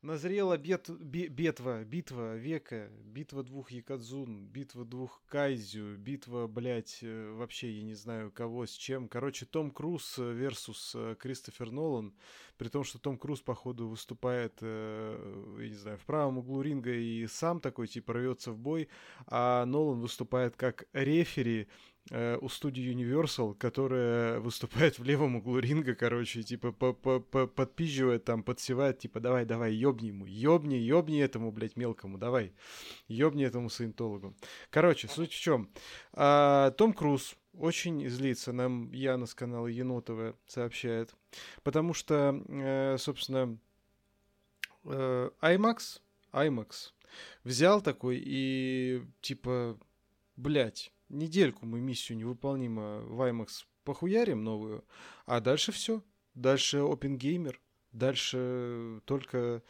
Назрела бет, бе, битва, битва века, битва двух Якадзун, битва двух Кайзю, битва, блядь, э, вообще я не знаю кого с чем. Короче, Том Круз versus э, Кристофер Нолан, при том, что Том Круз, походу, выступает, э, я не знаю, в правом углу ринга и сам такой, типа, рвется в бой, а Нолан выступает как рефери, Э, у студии Universal, которая выступает в левом углу ринга, короче, типа подпизживает там, подсевает, типа давай, давай, ёбни ему, ёбни, ёбни этому, блядь, мелкому, давай, ёбни этому саентологу. Короче, суть в чем? А, Том Круз очень злится, нам Яна с канала Енотова сообщает, потому что, э, собственно, э, IMAX, IMAX взял такой и, типа, блядь, недельку мы миссию невыполнима в IMAX похуярим новую, а дальше все. Дальше Open Gamer, дальше только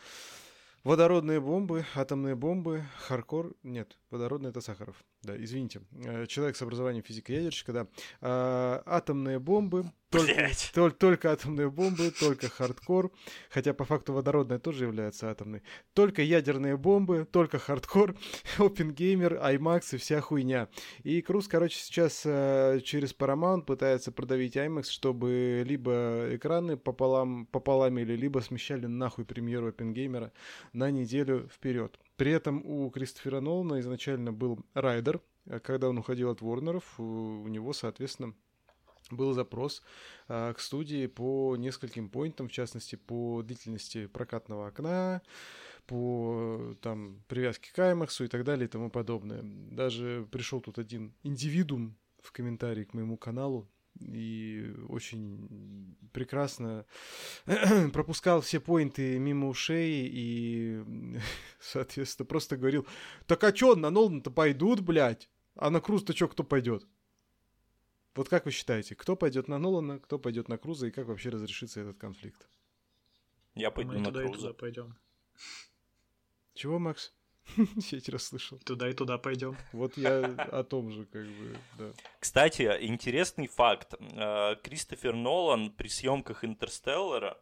водородные бомбы, атомные бомбы, хардкор. Нет, водородный это Сахаров. Да, извините. Э, человек с образованием физика-ядерщика, да. А, атомные бомбы, только, только, только атомные бомбы, только хардкор. Хотя по факту водородная тоже является атомной. Только ядерные бомбы, только хардкор, Оппенгеймер, IMAX и вся хуйня. И Круз, короче, сейчас э, через Paramount пытается продавить IMAX, чтобы либо экраны пополам, пополамили, либо смещали нахуй премьеру Оппенгеймера на неделю вперед. При этом у Кристофера Нолана изначально был Райдер. Когда он уходил от Ворнеров, у него, соответственно, был запрос а, к студии по нескольким поинтам, в частности, по длительности прокатного окна, по там, привязке к IMAX и так далее и тому подобное. Даже пришел тут один индивидуум в комментарии к моему каналу, и очень прекрасно пропускал все поинты мимо ушей и, соответственно, просто говорил, так а чё, на Нолана-то пойдут, блядь? А на Круз-то чё, кто пойдет? Вот как вы считаете, кто пойдет на Нолана, кто пойдет на Круза и как вообще разрешится этот конфликт? Я пойду Мы на туда Круза. и туда пойдем. Чего, Макс? Я тебя слышал. Туда и туда пойдем. Вот я о том же, как бы, да. Кстати, интересный факт. Э, Кристофер Нолан при съемках Интерстеллара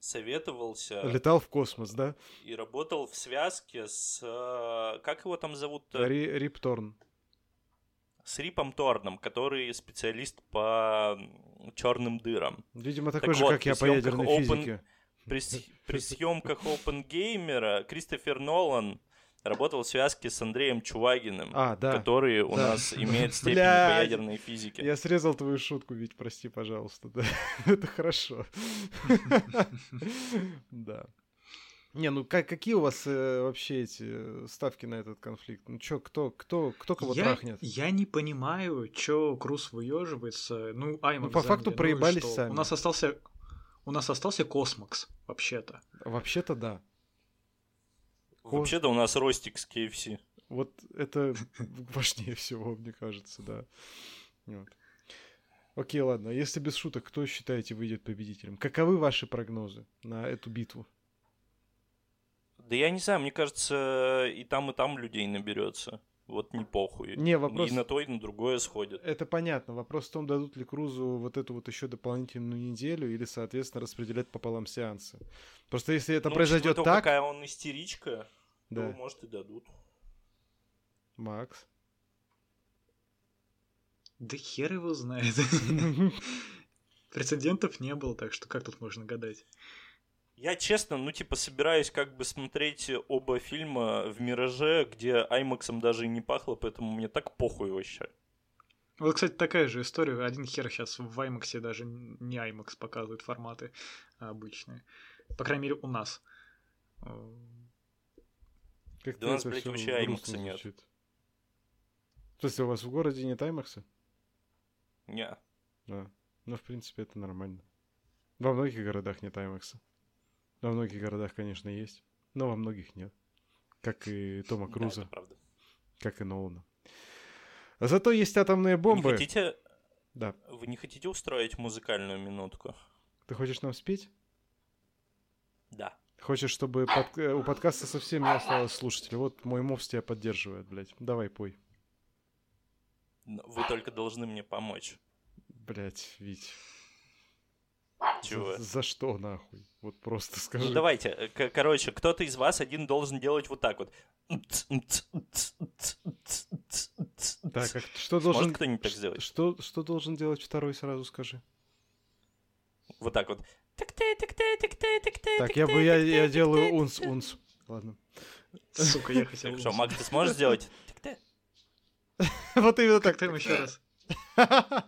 советовался... Летал в космос, да? И работал в связке с... Э, как его там зовут? Ри Рип Торн с Рипом Торном, который специалист по черным дырам. Видимо, такой так же, вот, как я по ядерной open... физике. При, при съемках Open Gamer Кристофер Нолан работал в связке с Андреем Чувагиным, а, да, который у да. нас имеет степень Бля, по ядерной физике. Я срезал твою шутку, ведь прости, пожалуйста. Да. Это хорошо. Да. Не, ну как, какие у вас э, вообще эти э, ставки на этот конфликт? Ну чё, кто, кто, кто кого я, трахнет? Я не понимаю, чё Круз выеживается. Ну, Ну, по факту проебались ну, сами. У нас остался, у нас остался Космокс, вообще-то. Вообще-то да. Вообще-то у нас Ростик с KFC. Вот это важнее всего, мне кажется, да. Вот. Окей, ладно. Если без шуток, кто считаете выйдет победителем? Каковы ваши прогнозы на эту битву? Да я не знаю, мне кажется, и там, и там людей наберется. Вот не похуй. Не, вопрос... И на то, и на другое сходит. Это понятно. Вопрос в том, дадут ли Крузу вот эту вот еще дополнительную неделю или, соответственно, распределять пополам сеансы. Просто если это ну, произойдет так... какая он истеричка, да. то, может, и дадут. Макс? Да хер его знает. Прецедентов не было, так что как тут можно гадать? Я честно, ну типа собираюсь как бы смотреть оба фильма в Мираже, где Аймаксом даже и не пахло, поэтому мне так похуй вообще. Вот, кстати, такая же история. Один хер сейчас в IMAX даже не IMAX показывает форматы обычные. По крайней мере, у нас. Как да у нас, блядь, вообще IMAX нет. То есть у вас в городе нет IMAX? Не. Да. Ну, в принципе, это нормально. Во многих городах нет IMAX. Во многих городах, конечно, есть, но во многих нет. Как и Тома Круза. Да, правда. Как и Нолана. Зато есть атомные бомбы. Не хотите... Да. Вы не хотите устроить музыкальную минутку? Ты хочешь нам спеть? Да. Хочешь, чтобы под... Э, у подкаста совсем не осталось слушателей? Вот мой мовс тебя поддерживает, блядь. Давай, пой. Вы только должны мне помочь. Блять, Вить. Чего? За, за что, нахуй? Вот просто скажи. Ну давайте, э, к- короче, кто-то из вас один должен делать вот так вот. Так, а что Сможет должен... кто-нибудь так сделать? Что, что должен делать второй, сразу скажи. Вот так вот. Так, я бы я, я делаю унс, унс. Ладно. Сука, я хотел... Хорошо, Макс, ты сможешь сделать? Вот именно так. Там еще раз?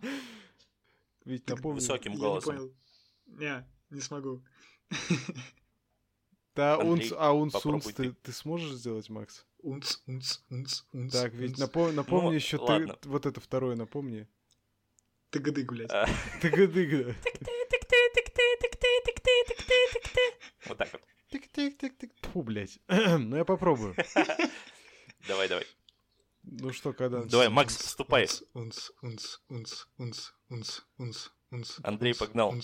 Ведь напомню. Высоким Я не голосом. Не, не смогу. Да, унс, а унс, попробуй ты, ты. ты сможешь сделать, Макс? Унц, унц, унц, унц. Так, ведь унц. напомни, напомни Ну, еще ты, вот это второе напомни. Ты годы гулять. А, Тыгадыга. Вот так вот. Тык-тык-тык-тык. Фу, блядь. Ну, я попробую. Давай, давай. Ну что, когда... Давай, Макс, вступай. Унц, унц, унц, унц, унц, унц, унц. Андрей погнал.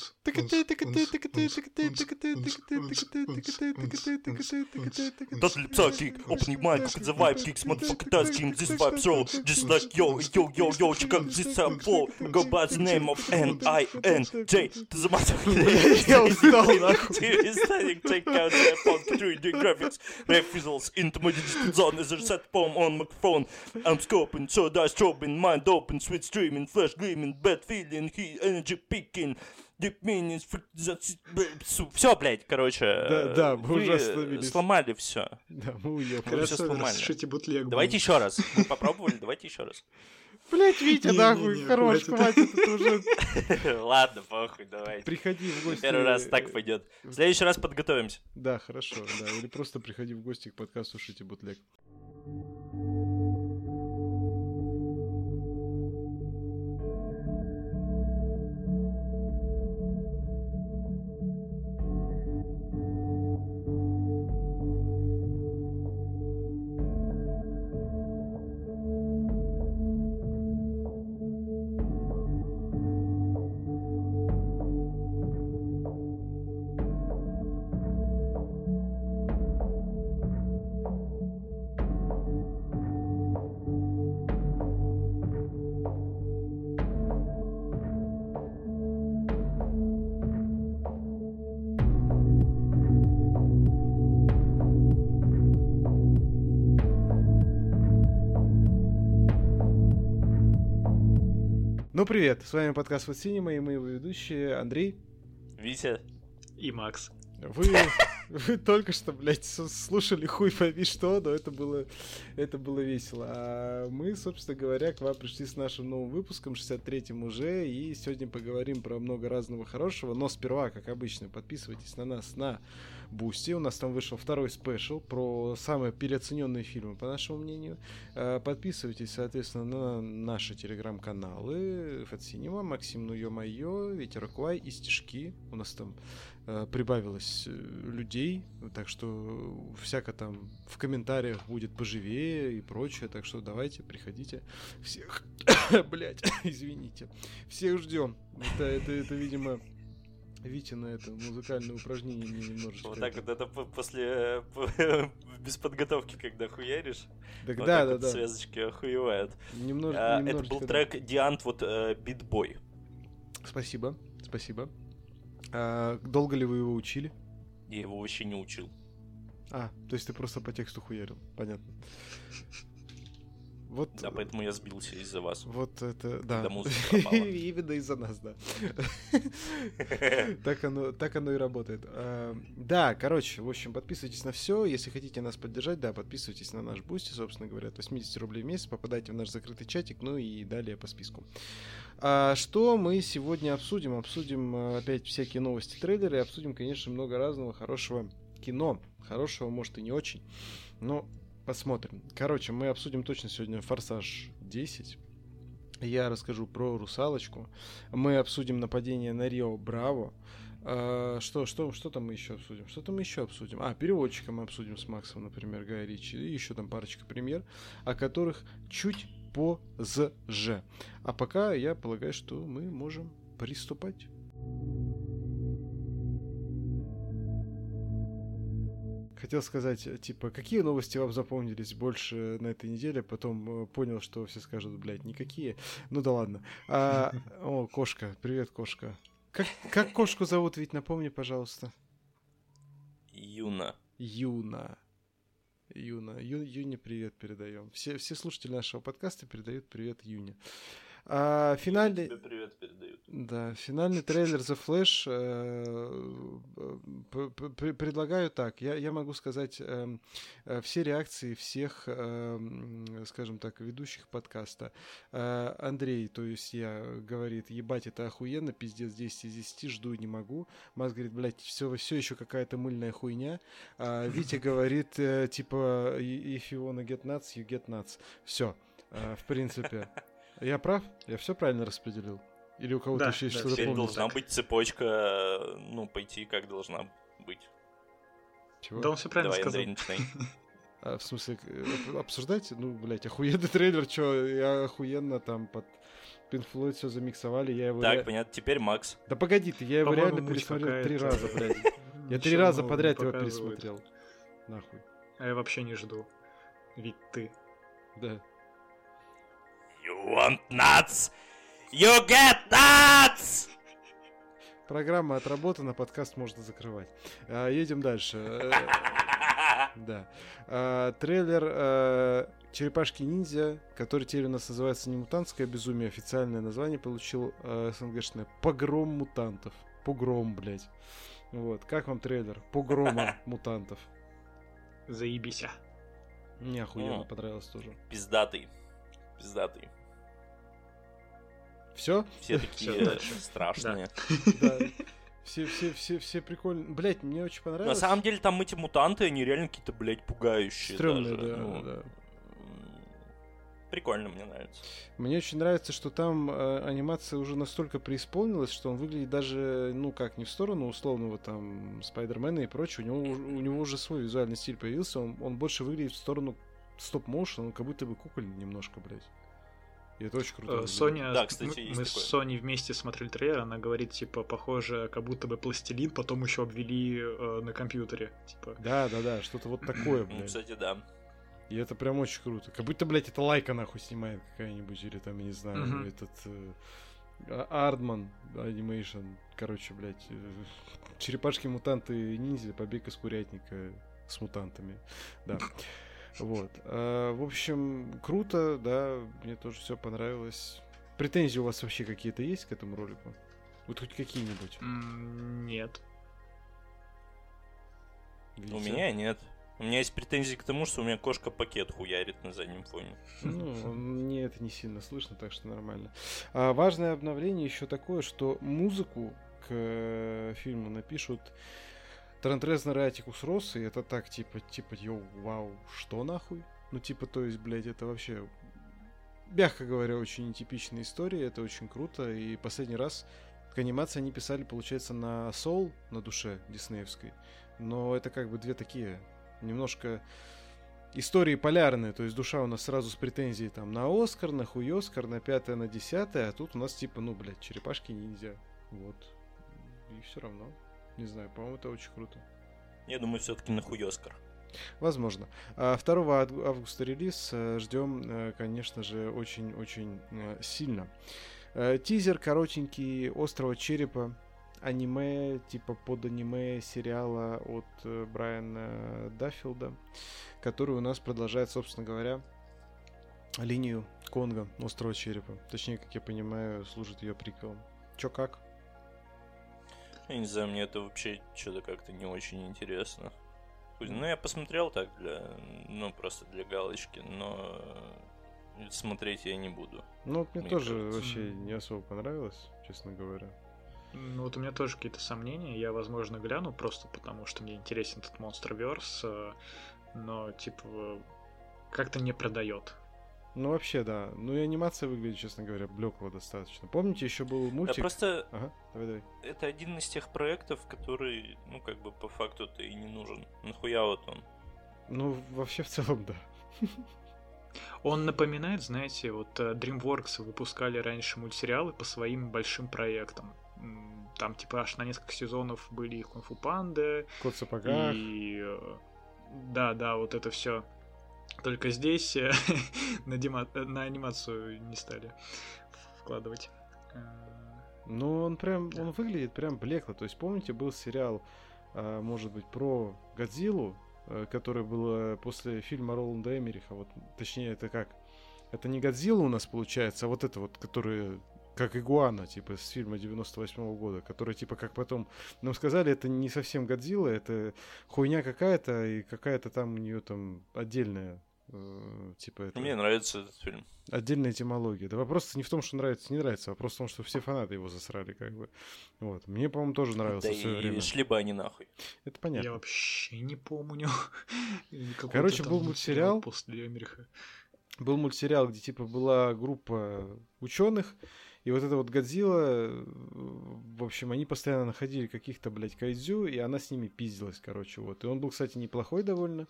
Does it suck kick? Open your mind, look at the vibe kicks, this vibe just like yo, yo, yo, yo, check out this up flow, go by the name of N-I-N-J, ты за. Я устал, нахуй. Devastating takeout, Japan 3D graphics, refusals into my digital zone, as a set poem on microphone, I'm scoping, so dice strobing, mind open, sweet streaming, flash gleaming, bad feeling, heat, energy, meanings, все, блядь, короче. Да, да, мы уже остановились. сломали все. Да, мы уехали. Хорошо, сломали. бутлег. Давайте еще раз. Вы попробовали, давайте еще раз. Блять, Витя, Не-не-не, нахуй, хорош, хватит. хватит, это уже... Ладно, похуй, давайте. Приходи в гости. Первый раз так пойдет. В следующий раз подготовимся. Да, хорошо, да. Или просто приходи в гости к подкасту «Шити бутлег». Ну, привет, с вами подкаст «Вот Синема» и мы его ведущие Андрей. Витя, И Макс. Вы, вы только что, блядь, слушали хуй пойми что, но это было, это было весело. А мы, собственно говоря, к вам пришли с нашим новым выпуском, 63-м уже, и сегодня поговорим про много разного хорошего, но сперва, как обычно, подписывайтесь на нас на Бусти, у нас там вышел второй special про самые переоцененные фильмы, по нашему мнению. А, Подписывайтесь, соответственно, на наши телеграм-каналы, Фатсинема, Максим Ну Ё-Моё, Ветер Квай и Стишки. У нас там э, прибавилось э, людей, так что всяко там в комментариях будет поживее и прочее, так что давайте, приходите. Всех, блять, извините, всех ждем. Это, это, это, видимо, Витя на это музыкальное упражнение мне немножечко. вот так вот это по- после... э, Без подготовки, когда хуяришь. Так вот да, так да, вот да. связочки охуевают. Немнож- А, Это был да. трек Диант, вот Битбой. Спасибо, спасибо. А, долго ли вы его учили? Я его вообще не учил. А, то есть ты просто по тексту хуярил, понятно. Вот, Да, поэтому я сбился из-за вас. вот это, да. Когда музыка. Именно из-за нас, да. Так оно, так оно и работает. А, Да, короче, в общем, подписывайтесь на все. Если хотите нас поддержать, да, подписывайтесь на наш бусти, собственно говоря, от 80 рублей в месяц, попадайте в наш закрытый чатик, ну и далее по списку. А что мы сегодня обсудим? Обсудим а, опять всякие новости, трейлеры, и обсудим, конечно, много разного хорошего кино. Хорошего, может, и не очень, но посмотрим. Короче, мы обсудим точно сегодня «Форсаж 10». Я расскажу про «Русалочку». Мы обсудим нападение на Рио Браво. А, что, что, что там мы еще обсудим? Что там еще обсудим? А, переводчика мы обсудим с Максом, например, Гай Ричи. И еще там парочка премьер, о которых чуть позже. А пока я полагаю, что мы можем приступать. Хотел сказать, э, типа, какие новости вам запомнились больше на этой неделе, потом э, понял, что все скажут, блядь, никакие. Ну да ладно. А, о, кошка, привет, кошка. Как, как кошку зовут, ведь напомни, пожалуйста. Юна. Юна. Юна. Ю, Юне привет передаем. Все, все слушатели нашего подкаста передают привет Юне. А, финальный... Тебе привет передают. Да, финальный трейлер The Flash э, предлагаю так. Я, я могу сказать э, э, все реакции всех, э, скажем так, ведущих подкаста. Э, Андрей, то есть я, говорит, ебать, это охуенно, пиздец, 10 из 10, жду не могу. Макс говорит, блядь, все, все еще какая-то мыльная хуйня. А Витя говорит, э, типа, if you wanna get nuts, you get nuts. Все, в принципе. Я прав? Я все правильно распределил? Или у кого-то Да, еще есть да, что-то помнить? должна быть цепочка, ну, пойти как должна быть. Чего? Да он все правильно Давай, сказал. Андрей, начинай. А, в смысле, э, об- обсуждать? Ну, блядь, охуенный трейлер, что я охуенно там под Pink Floyd все замиксовали, я его... ре- Так, понятно, теперь Макс. Да погоди ты, я его По-моему, реально пересмотрел три раза, блядь. Я три раза подряд его пересмотрел. Нахуй. А я вообще не жду. Ведь ты. Да. You want nuts? You get nuts! Программа отработана, подкаст можно закрывать. А, едем дальше. Да. А, трейлер э, Черепашки ниндзя, который теперь у нас называется не мутантское безумие, официальное название получил СНГшное Погром мутантов. Погром, блядь. Вот. Как вам трейлер? Погрома мутантов. Заебися. Мне охуенно М. понравилось тоже. Пиздатый. Пиздатый. Все? Все такие страшные. Да. Все, все, все, все прикольные. Блять, мне очень понравилось. На самом деле там эти мутанты, они реально какие-то, блядь, пугающие Стрёмные, даже. да, Ну, да. м, Прикольно, мне нравится. Мне очень нравится, что там э, анимация уже настолько преисполнилась, что он выглядит даже, ну как, не в сторону условного там Спайдермена и прочего. У него, у него уже свой визуальный стиль появился, он, он больше выглядит в сторону стоп-моушен, он как будто бы кукольный немножко, блядь. И это очень круто. Э. Соня, Да, с- кстати, мы, есть мы такое. с Соней вместе смотрели трейлер, она говорит, типа, похоже, как будто бы пластилин, потом еще обвели э, на компьютере. Типа, Да, да, да, что-то вот такое, Ну, блядь. кстати, да. И это прям очень круто. Как будто, блядь, это лайка нахуй снимает какая-нибудь, или там, я не знаю, Мгм. этот э, А- Ардман анимейшн. Короче, блядь, э, черепашки-мутанты ниндзя, побег из курятника с мутантами. Да. Вот. А, в общем, круто, да, мне тоже все понравилось. Претензии у вас вообще какие-то есть к этому ролику? Вот хоть какие-нибудь? нет. У Видите? меня нет. У меня есть претензии к тому, что у меня кошка пакет хуярит на заднем фоне. Ну, мне это не сильно слышно, так что нормально. А, важное обновление еще такое, что музыку к э, фильму напишут Трент Резнер и Атикус Росс, и это так, типа, типа, йоу, вау, что нахуй? Ну, типа, то есть, блядь, это вообще, мягко говоря, очень нетипичная история, это очень круто, и последний раз к анимации они писали, получается, на Soul, на душе диснеевской, но это как бы две такие немножко истории полярные, то есть душа у нас сразу с претензией там на Оскар, на хуй Оскар, на пятое, на десятое, а тут у нас типа, ну, блядь, черепашки ниндзя. Вот. И все равно. Не знаю, по-моему, это очень круто. Я думаю, все-таки нахуй Оскар. Возможно. А 2 ав- августа релиз. э, Ждем, э, конечно же, очень-очень э, сильно. Тизер коротенький «Острого черепа». Аниме, типа под аниме сериала от Брайана Даффилда, который у нас продолжает, собственно говоря, линию Конга «Острого черепа». Точнее, как я понимаю, служит ее приквелом. Чё как? Я не знаю, мне это вообще что-то как-то не очень интересно. Ну, я посмотрел так для, ну, просто для галочки, но смотреть я не буду. Ну, вот мне Мне тоже кажется. вообще не особо понравилось, честно говоря. Ну вот у меня тоже какие-то сомнения. Я, возможно, гляну просто потому, что мне интересен этот Monsterverse, э, но, типа, как-то не продает. Ну, вообще, да. Ну и анимация выглядит, честно говоря, блекло достаточно. Помните, еще был Да мультик? просто Ага, давай, давай. это один из тех проектов, который, ну, как бы по факту-то и не нужен. Нахуя вот он? Ну, вообще, в целом, да. Он напоминает, знаете, вот э, DreamWorks выпускали раньше мультсериалы по своим большим проектам. Там, типа, аж на несколько сезонов были и Кунг-фу Панды, Кот в сапогах. и... э, Да, да, вот это все. Только здесь э, на, дима- э, на анимацию не стали вкладывать. Э, Ну, он прям, он выглядит прям блекло. То есть, помните, был сериал, а, может быть, про Годзиллу, э, который был э, после фильма Роланда Эмериха. Вот, точнее, это как? Это не Годзилла у нас получается, а вот это вот, который как игуана, типа, с фильма 98 -го года, который, типа, как потом нам сказали, это не совсем Годзилла, это хуйня какая-то, и какая-то там у нее там отдельная Э, типа это... Мне нравится этот фильм. Отдельная этимология. Да вопрос не в том, что нравится, не нравится, а вопрос в том, что все фанаты его засрали, как бы. Вот. Мне, по-моему, тоже нравился да в свое и время. шли бы они нахуй. Это понятно. Я вообще не помню. Короче, был мультсериал. После Эмериха. Был мультсериал, где, типа, была группа ученых, и вот эта вот Годзилла, в общем, они постоянно находили каких-то, блядь, кайдзю, и она с ними пиздилась, короче, вот. И он был, кстати, неплохой довольно.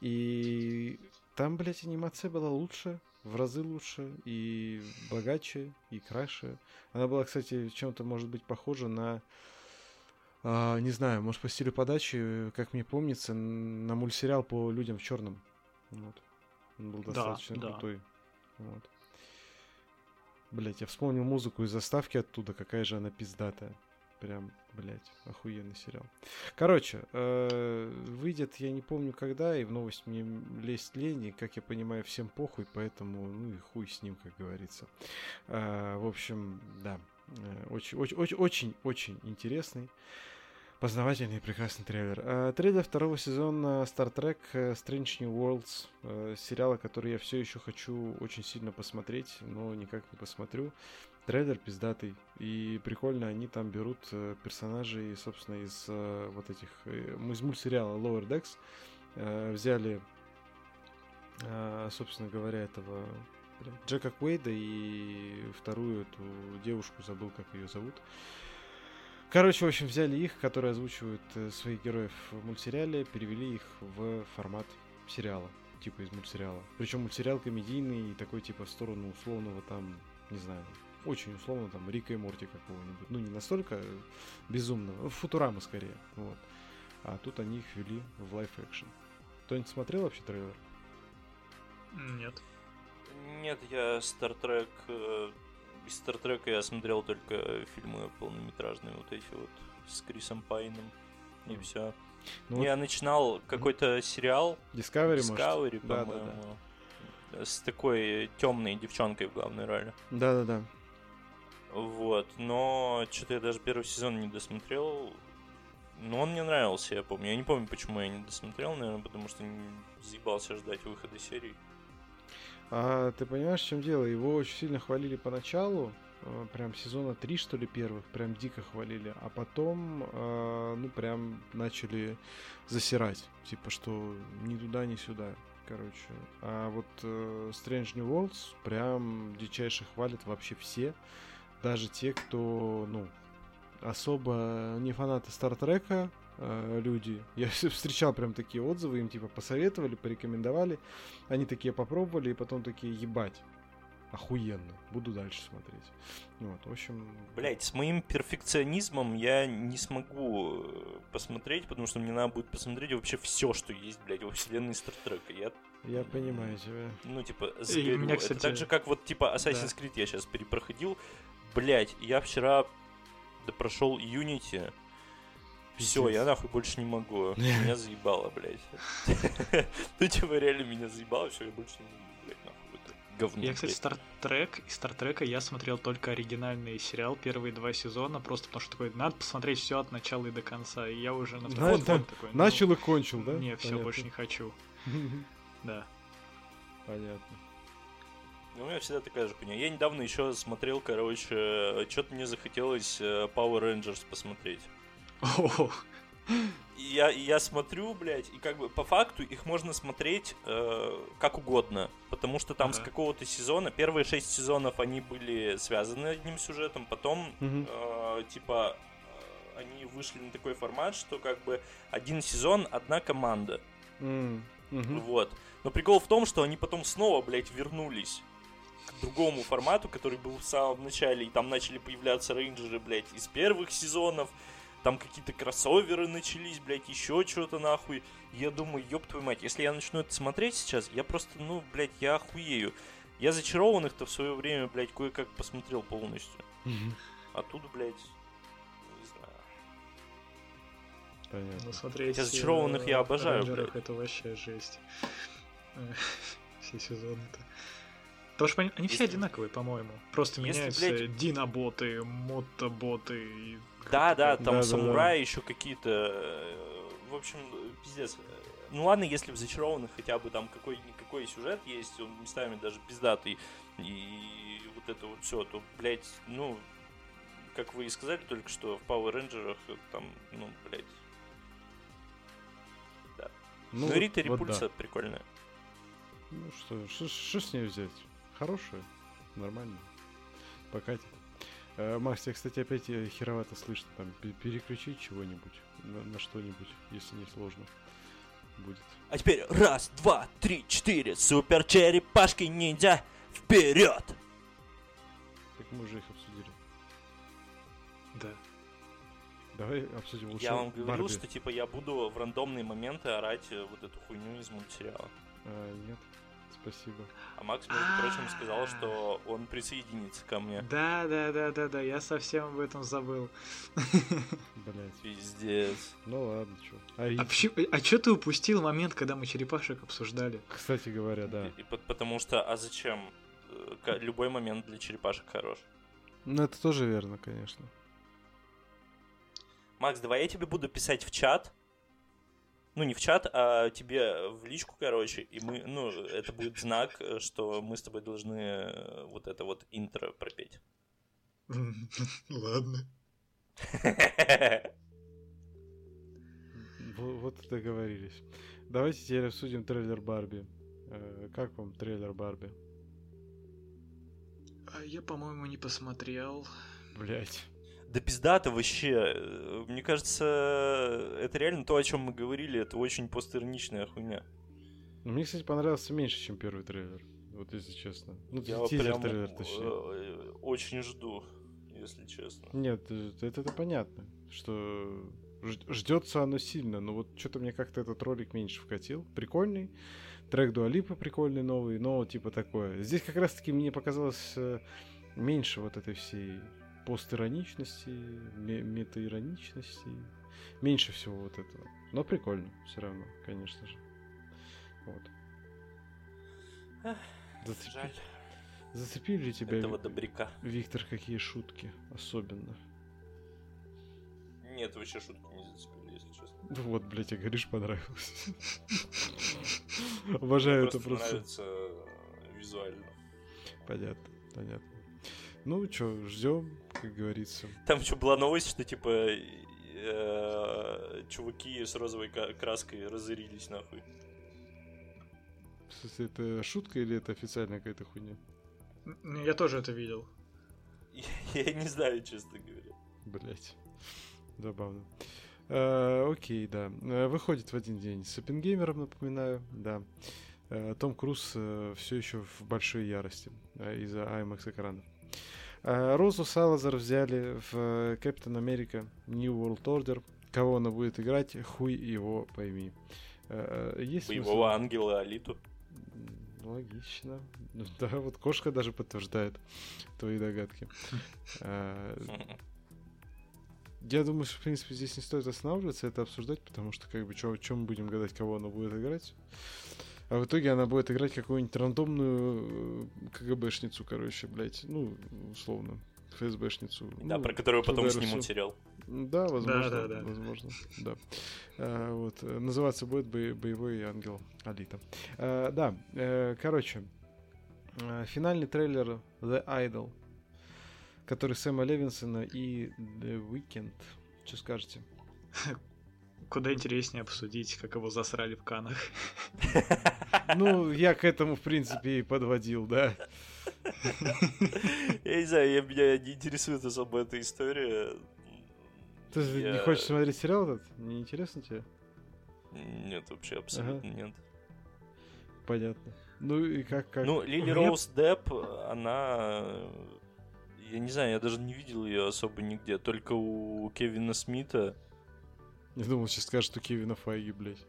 И там, блядь, анимация была лучше, в разы лучше, и богаче, и краше. Она была, кстати, чем-то, может быть, похожа на... А, не знаю, может, по стилю подачи, как мне помнится, на мультсериал по людям в черном. Вот. Он был достаточно да, крутой. Да. Вот. Блять, я вспомнил музыку из заставки оттуда, какая же она пиздатая. Прям, блядь, охуенный сериал. Короче, э, выйдет, я не помню когда, и в новость мне лезть лень, и, как я понимаю, всем похуй, поэтому, ну и хуй с ним, как говорится. Э, в общем, да, очень, очень, очень, очень, очень интересный. Познавательный и прекрасный трейлер. А, трейлер второго сезона Star Trek Strange New Worlds, э, сериала, который я все еще хочу очень сильно посмотреть, но никак не посмотрю. Трейлер пиздатый. И прикольно, они там берут э, персонажей, собственно, из э, вот этих... Э, из мультсериала Lower Decks. Э, взяли, э, собственно говоря, этого Джека Куэйда и вторую эту девушку, забыл, как ее зовут. Короче, в общем, взяли их, которые озвучивают э, своих героев в мультсериале, перевели их в формат сериала, типа из мультсериала. Причем мультсериал комедийный и такой, типа, в сторону условного там, не знаю, очень условно там Рика и Морти какого-нибудь. Ну, не настолько безумного, Футурама скорее. Вот. А тут они их ввели в лайф экшен. Кто-нибудь смотрел вообще трейлер? Нет. Нет, я Star Trek... Э, из Стартрека я смотрел только фильмы полнометражные, вот эти вот, с Крисом Пайном, и mm. все. Ну, я вот... начинал какой-то сериал Discovery, Discovery по-моему. Да, да, да. С такой темной девчонкой в главной роли. Да-да-да. Вот, но что-то я даже первый сезон не досмотрел. Но он мне нравился, я помню. Я не помню, почему я не досмотрел, наверное, потому что не заебался ждать выхода серии. А ты понимаешь, в чем дело? Его очень сильно хвалили поначалу, а, прям сезона 3, что ли, первых, прям дико хвалили, а потом, а, ну, прям начали засирать, типа, что ни туда, ни сюда, короче. А вот э, Strange New Worlds прям дичайше хвалят вообще все, даже те, кто, ну, особо не фанаты Стартрека, э, люди. Я встречал прям такие отзывы, им типа посоветовали, порекомендовали. Они такие попробовали, и потом такие, ебать, охуенно, буду дальше смотреть. Вот, в общем... Блять, с моим перфекционизмом я не смогу э, посмотреть, потому что мне надо будет посмотреть вообще все, что есть, блядь, во вселенной Стартрека. Я я понимаю тебя. Ну, типа, сгорю. Меня, кстати... Это так же, как вот, типа, Assassin's да. Creed я сейчас перепроходил. Блять, я вчера прошел Unity. Все, я нахуй больше не могу. Меня заебало, блядь. Ну, типа, реально меня заебало, все, я больше не могу, блядь, нахуй. Это говно. Я, кстати, Стартрек, из Стартрека я смотрел только оригинальный сериал, первые два сезона, просто потому что такой, надо посмотреть все от начала и до конца. И я уже на втором такой. Ну, Начал и кончил, да? Не, все, больше не хочу. Да. Понятно. Ну, у меня всегда такая же хуйня. Я недавно еще смотрел, короче, что-то мне захотелось э, Power Rangers посмотреть. Я, я смотрю, блядь, и как бы по факту их можно смотреть э, как угодно. Потому что там ага. с какого-то сезона, первые шесть сезонов они были связаны одним сюжетом, потом угу. э, типа э, они вышли на такой формат, что как бы один сезон, одна команда. Mm. Угу. Вот. Но прикол в том, что они потом снова, блядь, вернулись к другому формату, который был в самом начале, и там начали появляться рейнджеры, блядь, из первых сезонов, там какие-то кроссоверы начались, блядь, еще что-то нахуй. Я думаю, ёб твою мать, если я начну это смотреть сейчас, я просто, ну, блядь, я охуею. Я зачарованных-то в свое время, блядь, кое-как посмотрел полностью. А тут, блядь, не знаю. Понятно. Ну, смотреть... Хотя зачарованных я э, обожаю, блядь. Это вообще жесть. Все сезоны-то. Потому что они- они все одинаковые, по-моему. Просто Если, меняются блядь- диноботы, мотоботы и... Да, да, там Да-да-да. самураи еще какие-то. э, В общем, э, пиздец. Ну ладно, если в зачарованных хотя бы там какой-никакой сюжет есть, он местами даже пиздатый, и вот это вот все, то, блядь, ну, как вы и сказали только что, в Power Rangers там, ну, блядь. Ну, вот- Рита вот Репульса да. прикольная. Ну что, что- что с ней взять? Хорошая, нормально. Покатит. Э, Макс, тебя, кстати, опять э, херовато слышно. Там пе- переключить чего-нибудь на, на что-нибудь, если не сложно будет. А теперь раз, два, три, четыре, супер черепашки ниндзя, вперед! Так мы уже их обсудили. Да. Давай обсудим лучше Я вам говорил, Барби. что типа я буду в рандомные моменты орать э, вот эту хуйню из мультсериала. А, нет, спасибо. А Макс, между прочим, сказал, что он присоединится ко мне. Да, да, да, да, да, я совсем об этом забыл. Блять. Пиздец. Ну ладно, чё. А, А, почему- а чё ты упустил момент, когда мы черепашек обсуждали? кстати говоря, да. И- и по- потому что, а зачем? Э, Любой момент для черепашек хорош. Ну это тоже верно, конечно. Макс, давай я тебе буду писать в чат. Ну, не в чат, а тебе в личку, короче, и мы, ну, это будет знак, э, что мы с тобой должны э, вот это вот интро пропеть. Ладно. Во- Вот и договорились. Давайте теперь обсудим трейлер Барби. Э, Как вам трейлер Барби? А я, по-моему, не посмотрел. Блять. Да пиздато вообще. Э, Мне кажется, это реально то, о чем мы говорили, это очень постироничная хуйня. Ну, Мне, кстати, понравился меньше, чем первый трейлер. Вот если честно. Ну, Я тизер прям трейлер, точнее. э, очень жду, если честно. Нет, э, это, это понятно, что ждется оно сильно, но вот что-то мне как-то этот ролик меньше вкатил. Прикольный. Трек Дуалипа прикольный новый, но типа такое. Здесь как раз-таки мне показалось меньше вот этой всей постироничности, ме- метаироничности. Меньше всего вот этого. Но прикольно все равно, конечно же. Вот. Эх, Зацепи- Жаль Зацепили ли тебя, этого добряка. Виктор, какие шутки особенно? Нет, вообще шутки не зацепили, если честно. Ну вот, блядь, я говоришь, понравилось. Обожаю это просто просто. нравится э, визуально. Понятно, понятно. Ну что, ждем, как говорится. Там еще была новость, что типа э, чуваки с розовой краской разорились нахуй. В смысле, это шутка или это официальная какая-то хуйня? Я тоже это видел. Я не знаю, честно говоря. Блять. Забавно. Э, окей, да. Э, выходит в один день с Оппенгеймером, напоминаю, да. Э, Том Круз все еще в большой ярости из-за IMAX экранов. Э, Розу Салазар взяли в э, Captain America New World Order. Кого она будет играть, хуй его пойми. Э, э, Есть смысл? Боевого ангела Алиту. Логично. Ну Да, вот кошка даже подтверждает твои догадки. Э, Я думаю, что, в принципе, здесь не стоит останавливаться, это обсуждать, потому что, как бы, чем мы будем гадать, кого она будет играть? А в итоге она будет играть какую-нибудь рандомную э, КГБшницу, короче, блядь, ну, условно, ФСБшницу. Да, ну, про которую потом снимут сериал. Да, возможно, Да, да, да. возможно, да. А, вот, э, называться будет бо- «Боевой ангел Алита». А, да, э, короче, финальный трейлер The Idol, который Сэма Левинсона и The Weeknd. Что скажете? Куда интереснее обсудить, как его засрали в Канах. Ну, я к этому, в принципе, и подводил, да. Я не знаю, я- меня не интересует особо эта история. Ты же не хочешь смотреть сериал этот? Не интересно тебе? Нет, вообще абсолютно нет. Понятно. Ну и как, как? Ну, Лили Роуз Депп, она... Я не знаю, я даже не видел ее особо нигде, только у Кевина Смита. Я думал, сейчас скажешь, что Кевина Файги, блядь.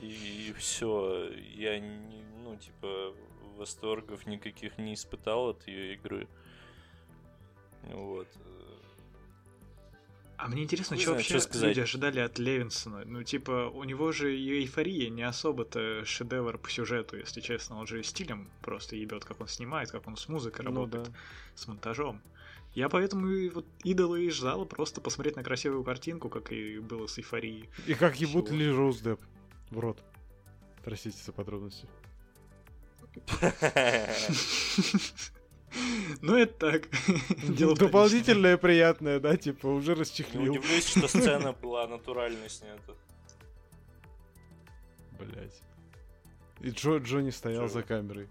И все, я не, ну, типа, восторгов никаких не испытал от ее игры. Вот. А мне интересно, что вообще что сказать. люди ожидали от Левинсона. Ну, типа, у него же и эйфория не особо-то шедевр по сюжету, если честно. Он же стилем просто ебет, как он снимает, как он с музыкой Ну работает, да. с монтажом. Я поэтому и вот идола и ждала просто посмотреть на красивую картинку, как и было с эйфорией. И как ебут. Ли Роуз Депп в рот. Простите за подробности. Ну, это так. Дело Дополнительное приятное, да, типа уже расчехлил. удивлюсь, что сцена была натурально снята. Блять. И Джо Джонни стоял за камерой.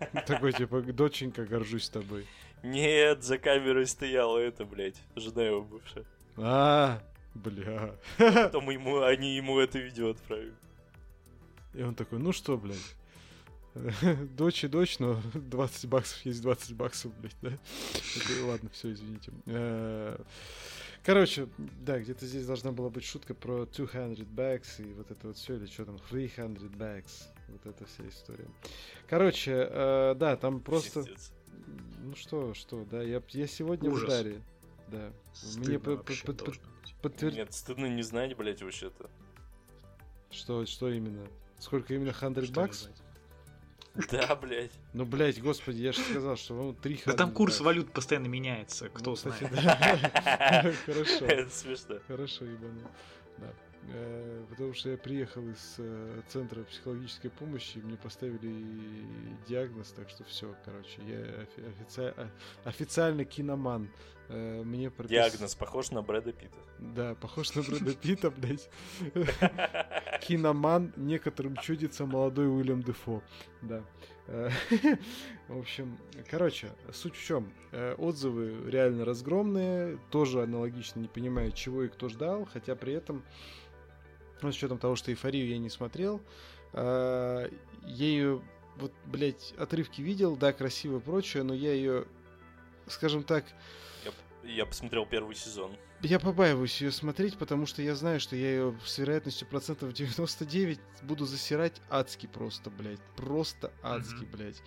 Такой, типа, доченька, горжусь тобой. Нет, за камерой стояла это, блядь, жена его бывшая. А, бля. Потом ему, они ему это видео отправили. И он такой, ну что, блядь. Дочь и дочь, но 20 баксов есть 20 баксов, блядь, да? Ладно, все, извините. Э, Короче, да, где-то здесь должна была быть шутка про 200 bags и вот это вот все, или что там, 300 bags. Вот эта вся история. Короче, э, да, там просто... Пиздец. Ну что, что, да, я, я сегодня Ужас. в ударе. Да. Мне Стыдно по- вообще по- по- должно быть. подтвер- Нет, стыдно не знать, блядь, вообще-то. Что, что именно? Сколько именно 100 Что не бакс? Да, блядь. Ну, блядь, господи, я же сказал, что ну, 300 Да там курс бакс. валют постоянно меняется, кто Ну, кстати, знает. да. Хорошо. Это смешно. Хорошо, ебанул. Да. Э, Потому что я приехал из э, центра психологической помощи, мне поставили диагноз, так что все, короче, я офи- офици- официально киноман. Э, Мне пропис- Диагноз похож на Брэда Питта. Да, похож на Брэда Питта, блядь. Киноман, некоторым чудится молодой Уильям Дефо. Да. В общем, короче, суть в чем? Отзывы реально разгромные, тоже аналогично не понимаю, чего и кто ждал, хотя при этом, ну, с учетом того, что эйфорию я не смотрел, я ее, вот, блядь, отрывки видел, да, красиво и прочее, но я ее, скажем так, Я посмотрел первый сезон. Я побаиваюсь ее смотреть, потому что я знаю, что я ее с вероятностью процентов 99 буду засирать адски просто, блядь. Просто адски, блядь.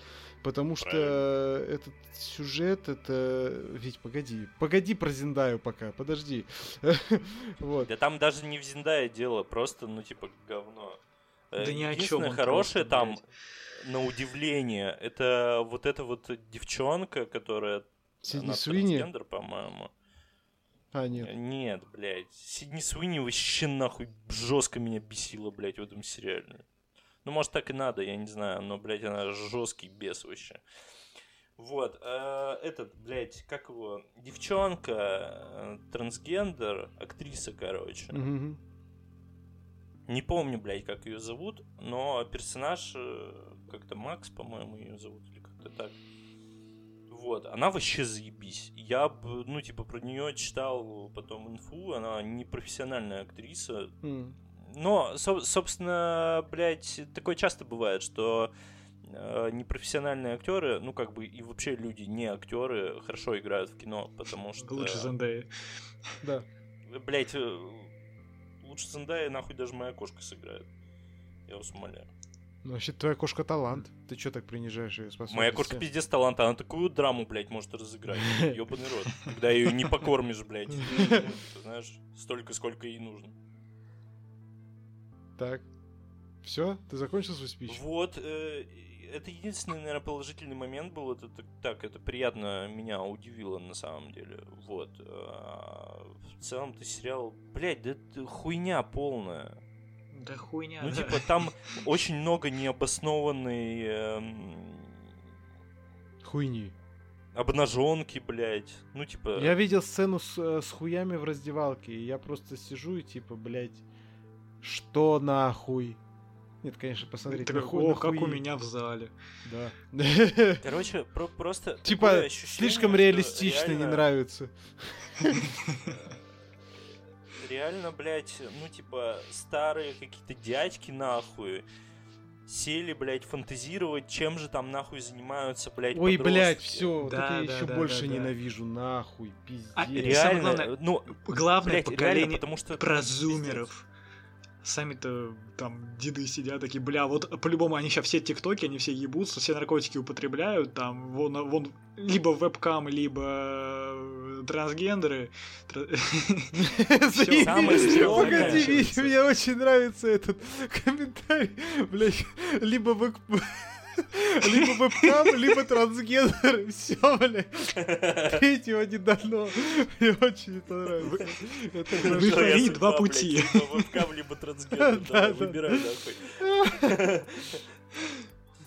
Потому что Правильно. этот сюжет, это... Ведь погоди. Погоди про Зиндаю пока, подожди. Вот. Да там даже не в Зиндае дело, просто, ну, типа, говно. Э, Да ни о чем. Хорошее просто, там, блядь. на удивление, это вот эта вот девчонка, которая... Сидни Суини? по-моему. А, нет. Нет, блядь. Сидни Суини вообще нахуй жестко меня бесила, блядь, в этом сериале. Ну, может, так и надо, я не знаю, но, блядь, она жесткий бес вообще. Вот, э, этот, блядь, как его, девчонка, э, трансгендер, актриса, короче. Мгм. Не помню, блядь, как ее зовут, но персонаж э, как-то Макс, по-моему, ее зовут, или как-то так. Вот, она вообще заебись. Я ну, типа, про нее читал потом инфу, она не профессиональная актриса. М. Но, со- собственно, блядь, такое часто бывает, что э, непрофессиональные актеры, ну, как бы, и вообще люди, не актеры, хорошо играют в кино, потому что... Лучше Зендея. Да. Блять, лучше Зендая нахуй даже моя кошка сыграет. Я вас умоляю. Ну, вообще, твоя кошка талант. Ты что так принижаешь ее способности? Моя кошка пиздец талант, она такую драму, блядь, может разыграть. Ёбаный рот. Когда ее не покормишь, блядь. Ну, ты знаешь, столько, сколько ей нужно. Так. Все? Ты закончил свой спич? Вот, э, это единственный, наверное, положительный момент был. Это так- это приятно меня удивило на самом деле. Вот. А, В целом-то сериал, блядь, да это хуйня полная. Да хуйня. Ну, да. типа, там очень много необоснованной эм, Хуйни. обнаженки, блядь. Ну, типа... Я видел сцену с, э, с хуями в раздевалке, и я просто сижу и типа, блядь, что нахуй? Нет, конечно, посмотреть Такой, на хуй, О, на как у хуи». меня в зале. Да. Короче, про- просто... Типа, ощущение, слишком реалистично, не реально- нравится. Реально, блядь, ну, типа, старые какие-то дядьки, нахуй, сели, блядь, фантазировать, чем же там, нахуй, занимаются, блядь, Ой, блядь, подростки. все, вот Да, это я да, еще да, больше да, да. ненавижу, нахуй, пиздец. А, и самое Реально, главное, ну, Главное блядь, реально, поколение потому что... про пиздец. Сами-то там деды сидят такие, бля, вот по-любому они сейчас все тиктоки, они все ебутся, все наркотики употребляют, там, вон, вон либо вебкам, либо э, трансгендеры. Погоди, мне очень нравится этот комментарий. Блять, либо. Либо вебкам, либо трансгендер. Все, блядь. Третьего не дано. Мне очень это нравится. Это два пути. Либо вебкам, либо трансгендер. Выбирай нахуй.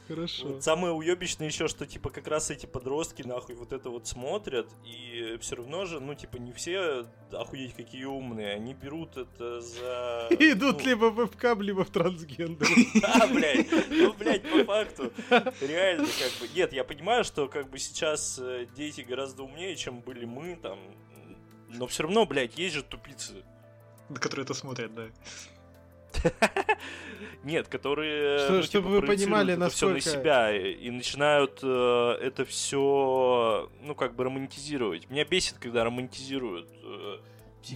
Хорошо. Вот самое уебищное еще, что типа как раз эти подростки нахуй вот это вот смотрят, и все равно же, ну типа не все охуеть какие умные, они берут это за... Идут ну... либо в вебкам, либо в трансгендер. Да, блядь, ну, блядь, по факту. Реально, как бы. Нет, я понимаю, что как бы сейчас э, дети гораздо умнее, чем были мы там, но все равно, блядь, есть же тупицы. Которые это смотрят, да. Нет, которые Что, ну, чтобы типа, вы понимали, это все насколько... на себя и начинают э, это все, ну как бы романтизировать. Меня бесит, когда романтизируют. Э,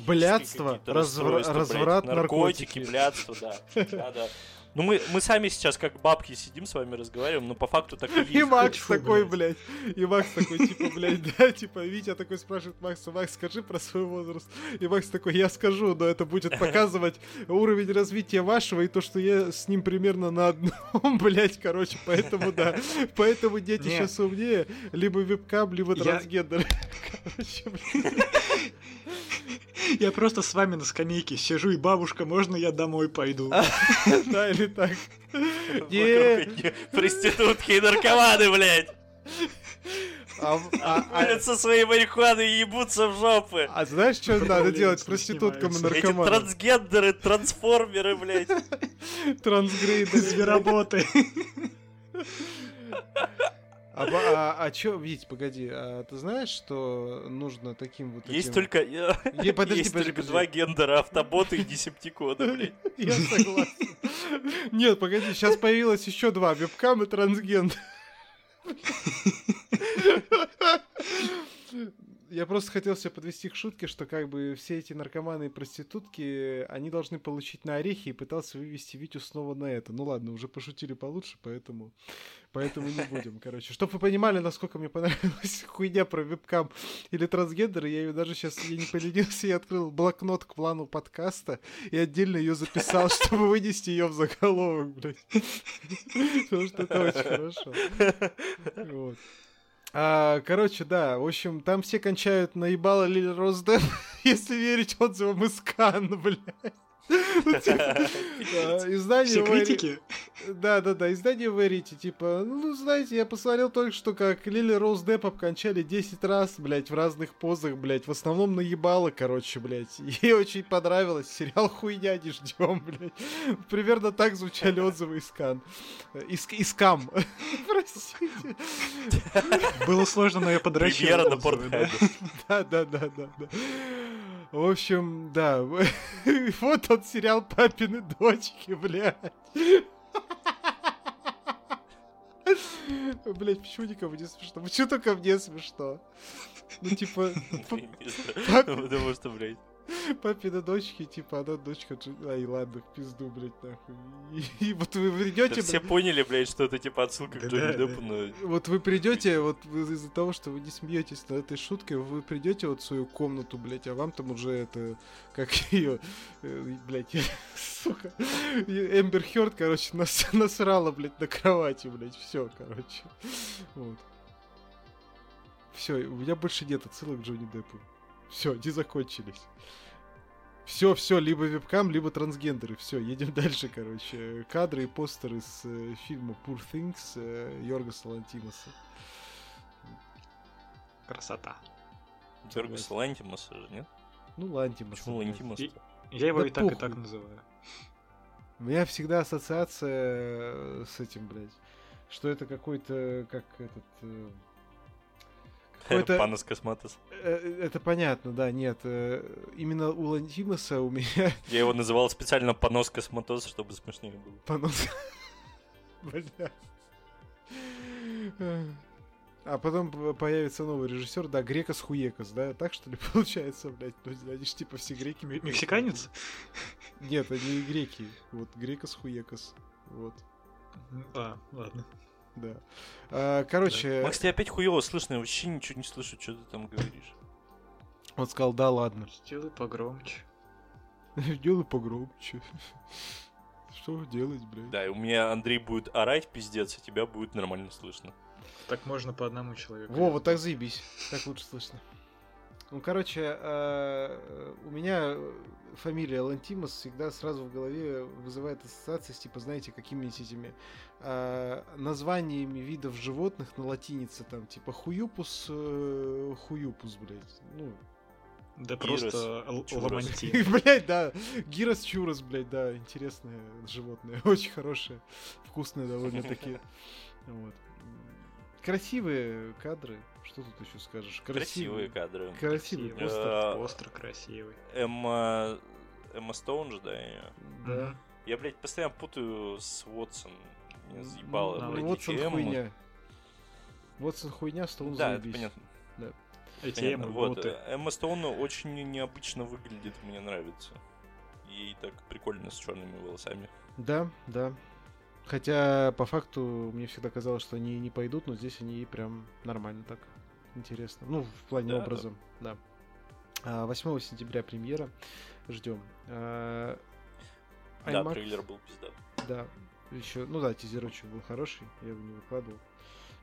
Блядство, развра- разврат, наркотики, наркотики. блядство, да. да, да. Ну, мы, мы сами сейчас как бабки сидим с вами разговариваем, но по факту так и есть. И Макс Фу, такой, блядь. блядь. И Макс такой, типа, блядь, да, типа, Витя такой спрашивает Макса, Макс, скажи про свой возраст. И Макс такой, я скажу, но это будет показывать уровень развития вашего и то, что я с ним примерно на одном, блядь, короче, поэтому, да. Поэтому дети Нет. сейчас умнее, либо вебкам, либо Я- трансгендер. Короче, блядь. Я просто с вами на скамейке сижу, и бабушка, можно я домой пойду? Да, или так. Не. одни Проститутки и наркоманы, блядь. А, а- а- со своей марихуаной и ебутся в жопы. а знаешь, что надо делать проституткам и снимается. Эти наркоманам? трансгендеры, трансформеры, блядь. Трансгрейдеры. Звероботы. А, а, а чё, Вить, погоди, а ты знаешь, что нужно таким вот Есть этим- только, Не, подожди, есть подожди, только подожди. два гендера, автоботы и десептиконы, блядь. Я согласен. Нет, погоди, сейчас появилось еще два, вебкам и трансгендер. Я просто хотел себя подвести к шутке, что как бы все эти наркоманы и проститутки, они должны получить на орехи и пытался вывести Витю снова на это. Ну ладно, уже пошутили получше, поэтому, поэтому не будем, короче. Чтобы вы понимали, насколько мне понравилась хуйня про вебкам или трансгендеры, я ее даже сейчас, я не поленился, я открыл блокнот к плану подкаста и отдельно ее записал, чтобы вынести ее в заголовок, блядь. Потому что это очень хорошо. Вот. А, короче, да, в общем, там все кончают наебало Лили Розден, если верить отзывам из Канн, блядь. Ну, типа, а, Издание Все Вэри- критики. Да, да, да, издание Verity, типа, ну, знаете, я посмотрел только что, как Лили Роуз Депп обкончали 10 раз, блядь, в разных позах, блядь, в основном наебало, короче, блядь. Ей очень понравилось, сериал хуйня, не ждем, блядь. Примерно так звучали отзывы из Кан. Из, из Кам. Простите. Было сложно, но я подращивал. Премьера на отзывы, да. Pornhub. Да, да, да, да, да. В общем, да. Вот тот сериал «Папины дочки», блядь. Блять, почему никому не смешно? Почему только мне смешно? Ну, типа, Потому что, блядь. Папины дочки, типа, она дочка... Ай, ладно, в пизду, блядь, нахуй. И, и вот вы придете... Да все поняли, блядь, что это типа отсылка к Джонни да, Деппу, но... Вот вы придете, вот из-за того, что вы не смеетесь над этой шуткой, вы придете вот в свою комнату, блядь, а вам там уже это, как ее, блядь, сука, Эмбер Хёрд, короче, нас, насрала, блядь, на кровати, блядь, все, короче, вот. Все, у меня больше нет отсылок к Джонни Деппу. Все, они закончились. Все, все, либо вебкам, либо трансгендеры. Все, едем дальше, короче. Кадры и постеры с э, фильма Poor Things э, Йоргаса Лантимоса. Красота. Йоргас Лантимаса же, нет? Ну, Лантимос. Почему Лантимас? И- Я его Да и так, и похуй. так называю. У меня всегда ассоциация э, с этим, блядь. Что это какой-то, как этот... э, Какой-то... Панос Косматос. э, Это понятно, да, нет. э, Именно у Лантимоса у меня Я его называл специально Панос Косматос, чтобы смешнее было. понос... Бля. А потом появится новый режиссер, да, Грекос Хуекос, да, так что ли получается, блядь? Ну, они ж типа все греки. Мексиканец? Нет, они греки. Вот, Грекос Хуекос. Вот, А, ладно. Да. А, короче, Макс, тебя опять хуево слышно, я вообще ничего не слышу, что ты там говоришь. он сказал, да ладно. Сделай погромче. Делай погромче. Что делать, блядь? Да, и у меня Андрей будет орать, пиздец, а тебя будет нормально слышно. Так можно по одному человеку. Во, вот так заебись. Так лучше слышно. Ну, короче, э, у меня фамилия Лантимос всегда сразу в голове вызывает ассоциации с, типа, знаете, какими-нибудь этими э, названиями видов животных на латинице, там, типа, хуюпус, э, хуюпус, блядь. Ну, Да Гирос, просто ламантин. блядь, да, гирос чурос, блядь, да, интересное животное, очень хорошее, вкусное довольно-таки. Вот. Красивые кадры, что тут еще скажешь? Красивые кадры. Красивый Красиво. постер. Э, Постер красивый. Эмма... Эмма Стоун же, да? её? Да. Я, блядь, постоянно путаю с Уотсон. Меня заебало, Ну, блядь, Вотсон эти Эммы. хуйня. Вотсон хуйня, Стоун Да, это заебись. понятно. Эти понятно. Вот, боты. э, Эмма Стоун очень не- необычно выглядит, мне нравится. Ей так прикольно с черными волосами. Да, да. Хотя, по факту, мне всегда казалось, что они не пойдут, но здесь они прям нормально так. Интересно. Ну, в плане Да, да. образа, да. А, 8 сентября премьера. Ждем. А, Да, IMAX, трейлер был пиздат. Да. Еще, ну да, тизерочек был хороший, я его не выкладывал.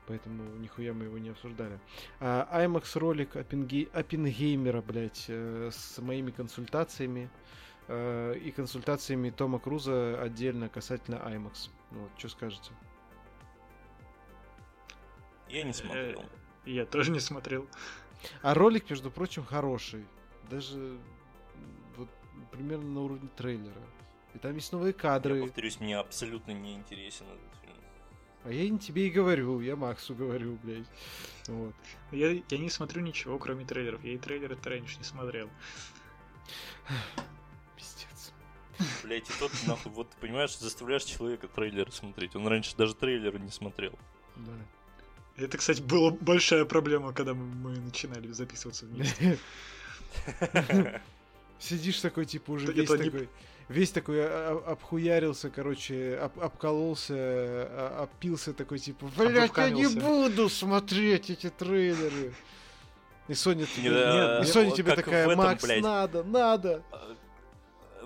Поэтому нихуя мы его не обсуждали. А, IMAX ролик Оппенге- Оппенгеймера, блядь, э, с моими консультациями э, и консультациями Тома Круза отдельно касательно IMAX. Вот, что скажете? Я не смотрел. Я тоже не смотрел. А ролик, между прочим, хороший. Даже вот примерно на уровне трейлера. И там есть новые Я кадры. повторюсь, мне абсолютно не интересен этот фильм. А я не тебе и говорю, я Максу говорю, блядь. Вот. Я, я не смотрю ничего, кроме трейлеров. Я и трейлеры раньше не смотрел. Блять, и тот нахуй, вот понимаешь, заставляешь человека трейлер смотреть. Он раньше даже трейлеры не смотрел. Да. Это, кстати, была большая проблема, когда мы, начинали записываться вместе. Сидишь такой, типа, уже весь такой, весь такой а- а- обхуярился, короче, об- обкололся, а- опился такой, типа, блядь, я не буду смотреть эти трейлеры. И Соня, Не, тебе- да, и Соня вот тебе такая, Макс, блядь. надо, надо.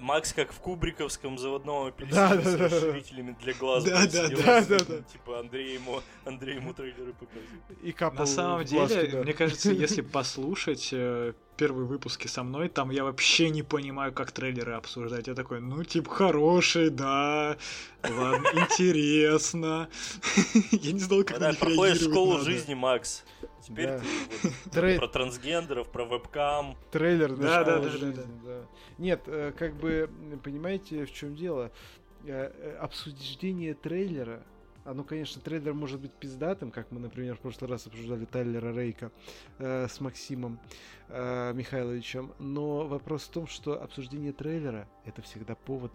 Макс как в кубриковском заводном апельсине да, с да, расширителями для глаз. Да, да, да, да, да. Типа Андрей ему, Андрей ему трейлеры показывает. И капал На самом деле, мне кажется, если послушать э, первые выпуски со мной, там я вообще не понимаю, как трейлеры обсуждать. Я такой, ну, типа, хороший, да, ладно, интересно. Я не знал, как на них проходишь школу жизни, Макс. Теперь ты про трансгендеров, про вебкам. трейлер Да, да, да, да. Нет, э, как бы, понимаете, в чем дело? Э, э, Обсуждение трейлера, оно, конечно, трейлер может быть пиздатым, как мы, например, в прошлый раз обсуждали Тайлера Рейка э, с Максимом э, Михайловичем, но вопрос в том, что обсуждение трейлера это всегда повод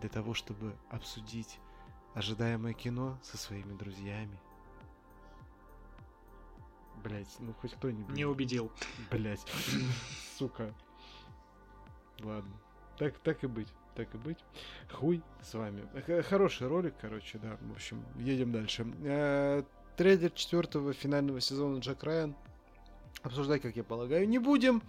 для того, чтобы обсудить ожидаемое кино со своими друзьями. Блять, ну хоть кто-нибудь. Не убедил. Блять, сука. Ладно. Так, так и быть. Так и быть. Хуй с вами. Хороший ролик, короче, да. В общем, едем дальше. Э, Трейлер четвертого финального сезона Джек Райан. Обсуждать, как я полагаю, не будем.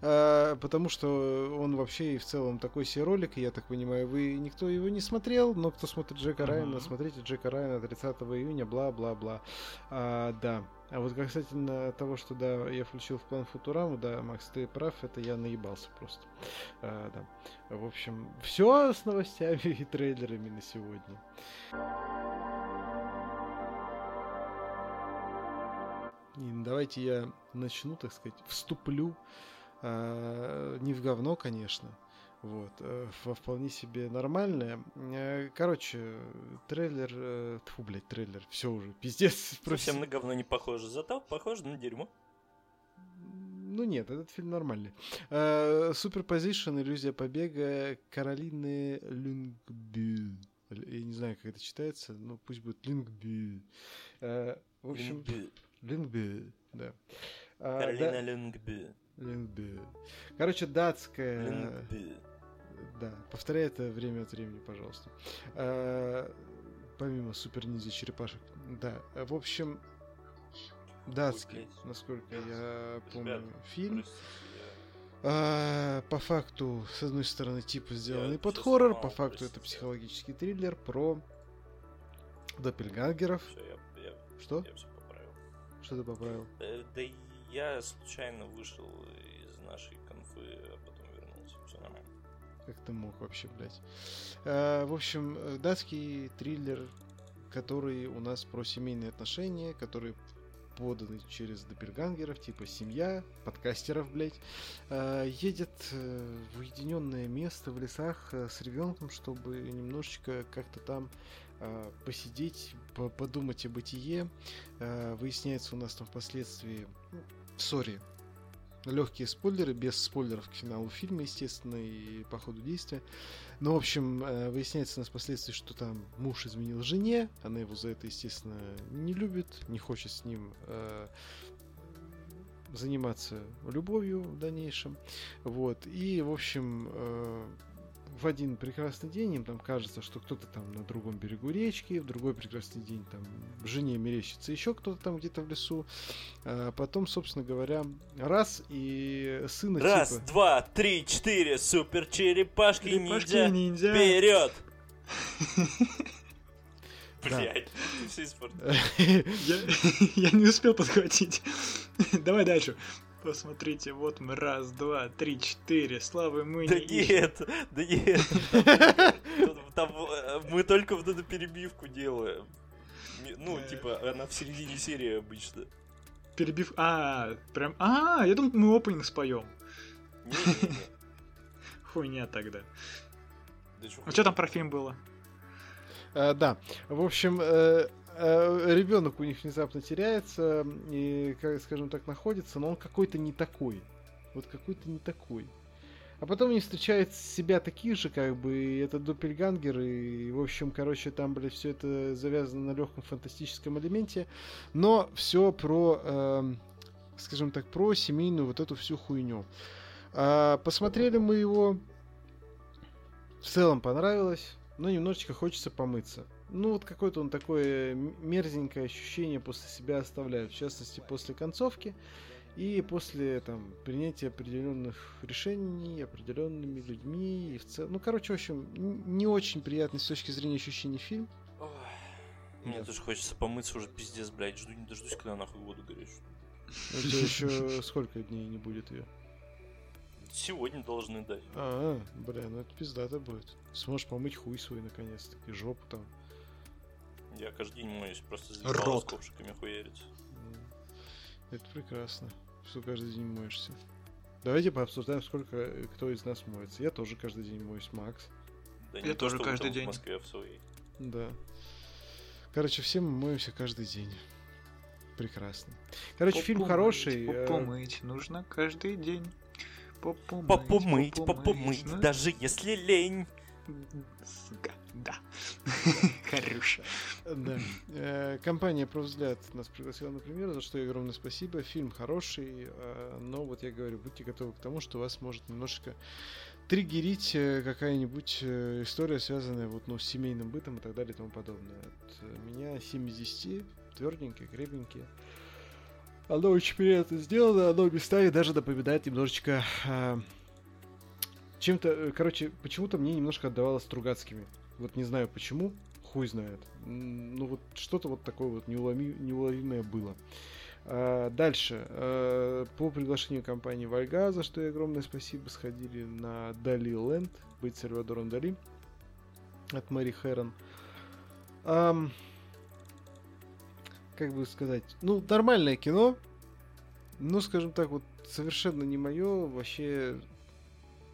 э, Потому что он вообще и в целом такой себе ролик. Я так понимаю, вы никто его не смотрел. Но кто смотрит Джека Мгм. Райана, смотрите Джека Райана 30 июня, бла-бла-бла. А, да. А вот касательно того, что да, я включил в план Футураму, да, Макс, ты прав, это я наебался просто. А, да. В общем, все с новостями и трейлерами на сегодня. И давайте я начну, так сказать, вступлю. а, не в говно, конечно. Вот, э, во вполне себе нормальное. Э, Короче, трейлер... э, Тьфу, блядь, трейлер. Все уже, пиздец. Совсем на говно не похоже, зато похоже на дерьмо. Ну нет, этот фильм нормальный. Superposition, иллюзия побега Каролины Люнгбю. Я не знаю, как это читается, но пусть будет Люнгбю. В общем, Лингби, да. А, Каролина да, Люнгби. Лингби. Короче, датская... Люнгби. Да, повторяй это время от времени, пожалуйста. А, помимо супер ниндзя черепашек. Да, в общем, датский, насколько я помню, фильм. А, по факту, с одной стороны, типа сделанный Я под хоррор, по факту это психологический триллер про доппельгангеров. я- я- Что? Я все поправил. Что ты поправил? Э, Да и я случайно вышел из нашей конфы, а потом. Как ты мог вообще, блядь? А, в общем, э, датский триллер, который у нас про семейные отношения, который поданы через доппельгангеров, типа семья, подкастеров, блядь, а, едет э, в уединенное место в лесах э, с ребенком, чтобы немножечко как-то там посидеть, по- подумать о бытие. Выясняется у нас там впоследствии... ну, Сори, легкие спойлеры, без спойлеров к финалу фильма, естественно, и по ходу действия. Но, в общем, э, выясняется у нас впоследствии, что там муж изменил жене, она его за это, естественно, не любит, не хочет с ним э, заниматься любовью в дальнейшем. Вот. И, в общем, э, в один прекрасный день им там кажется, что кто-то там на другом берегу речки, в другой прекрасный день там жене мерещится еще кто-то там где-то в лесу. А потом, собственно говоря, раз и сына Раз, типа... два, три, четыре, супер черепашки, Черепашки ниндзя. ниндзя. Вперед! Блять, ты все испортил. Я не успел подхватить. Давай дальше. Посмотрите, вот мы раз, два, три, четыре. Славы мы Да не ищем. нет, да нет. Там- э, мы только вот эту перебивку делаем. Ну, Э. типа, она в середине серии обычно. Перебив... А, прям... А, я думал, мы опенинг споем. Хуйня тогда. А что там про фильм было? А, да. В общем, ребенок у них внезапно теряется и, скажем так, находится, но он какой-то не такой. Вот какой-то не такой. А потом они встречают себя таких же, как бы, и это доппельгангер, и, в общем, короче, там, блядь, все это завязано на легком фантастическом элементе, но все про, эм, скажем так, про семейную вот эту всю хуйню. А, посмотрели мы его, в целом понравилось, но немножечко хочется помыться. Ну, вот какое-то он такое мерзенькое ощущение после себя оставляет, в частности, после концовки и после там принятия определенных решений определенными людьми и в целом. Ну, короче, в общем, не очень приятный с точки зрения ощущений фильм. Ой, Мне тоже хочется помыться уже пиздец, блядь. Жду не дождусь, когда нахуй воду горячую. У тебя еще сколько дней не будет ее? Сегодня должны дать. А, бля, ну это пиздато будет. Сможешь помыть хуй свой наконец-таки, жопу там. Я каждый день моюсь, просто с ковшиками хуярить. Это прекрасно, что каждый день моешься. Давайте пообсуждаем, сколько э, кто из нас моется. Я тоже каждый день моюсь, Макс. Да Я не то, тоже каждый там день. В Москве, а в своей. Да. Короче, все мы моемся каждый день. Прекрасно. Короче, фильм Попу хороший. мыть, э, попу мыть нужно каждый день. Попу мыть, Попу мыть, попу попу мыть, даже если лень. сука, Да. Хорошо. Да. Э, Компания «Про взгляд» нас пригласила на премьеру, за что огромное спасибо. Фильм хороший, э, но вот я говорю, будьте готовы к тому, что вас может немножко триггерить э, какая-нибудь история, связанная вот, ну, с семейным бытом и так далее и тому подобное. От меня 7 из 10, тверденькие, крепенькие. Оно очень приятно сделано, оно местами даже напоминает немножечко э, чем-то, короче, почему-то мне немножко отдавало Стругацкими. Вот не знаю почему, хуй знает. Ну вот что-то вот такое вот неуломи- неуловимое было. А, Дальше. э, По приглашению компании Вальга, за что ей огромное спасибо, сходили на Дали Ленд, быть Сальвадором Дали от Мэри Хэрон. Ам, Как бы сказать, ну, нормальное кино, ну, скажем так, вот совершенно не мое, вообще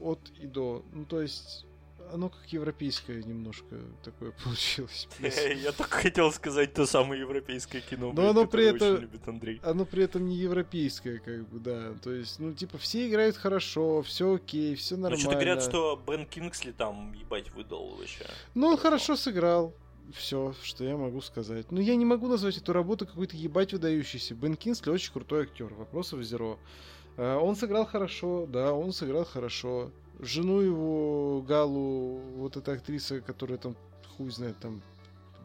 от и до. Ну, то есть, оно как европейское немножко такое получилось. Я только хотел сказать то самое европейское кино, Но оно при этом- любит Андрей. Оно при этом не европейское, как бы, да. То есть, ну, типа, все играют хорошо, все окей, все Ну нормально. что-то говорят, что Бен Кингсли там, ебать, выдал вообще. Ну, он хорошо сыграл. все, что я могу сказать. Ну, я не могу назвать эту работу какой-то ебать выдающейся. Бен Кинсли очень крутой актер, вопросов зеро. А, он сыграл хорошо, да, он сыграл хорошо. Жену его, Галу, вот эта актриса, которая там, хуй знает, там,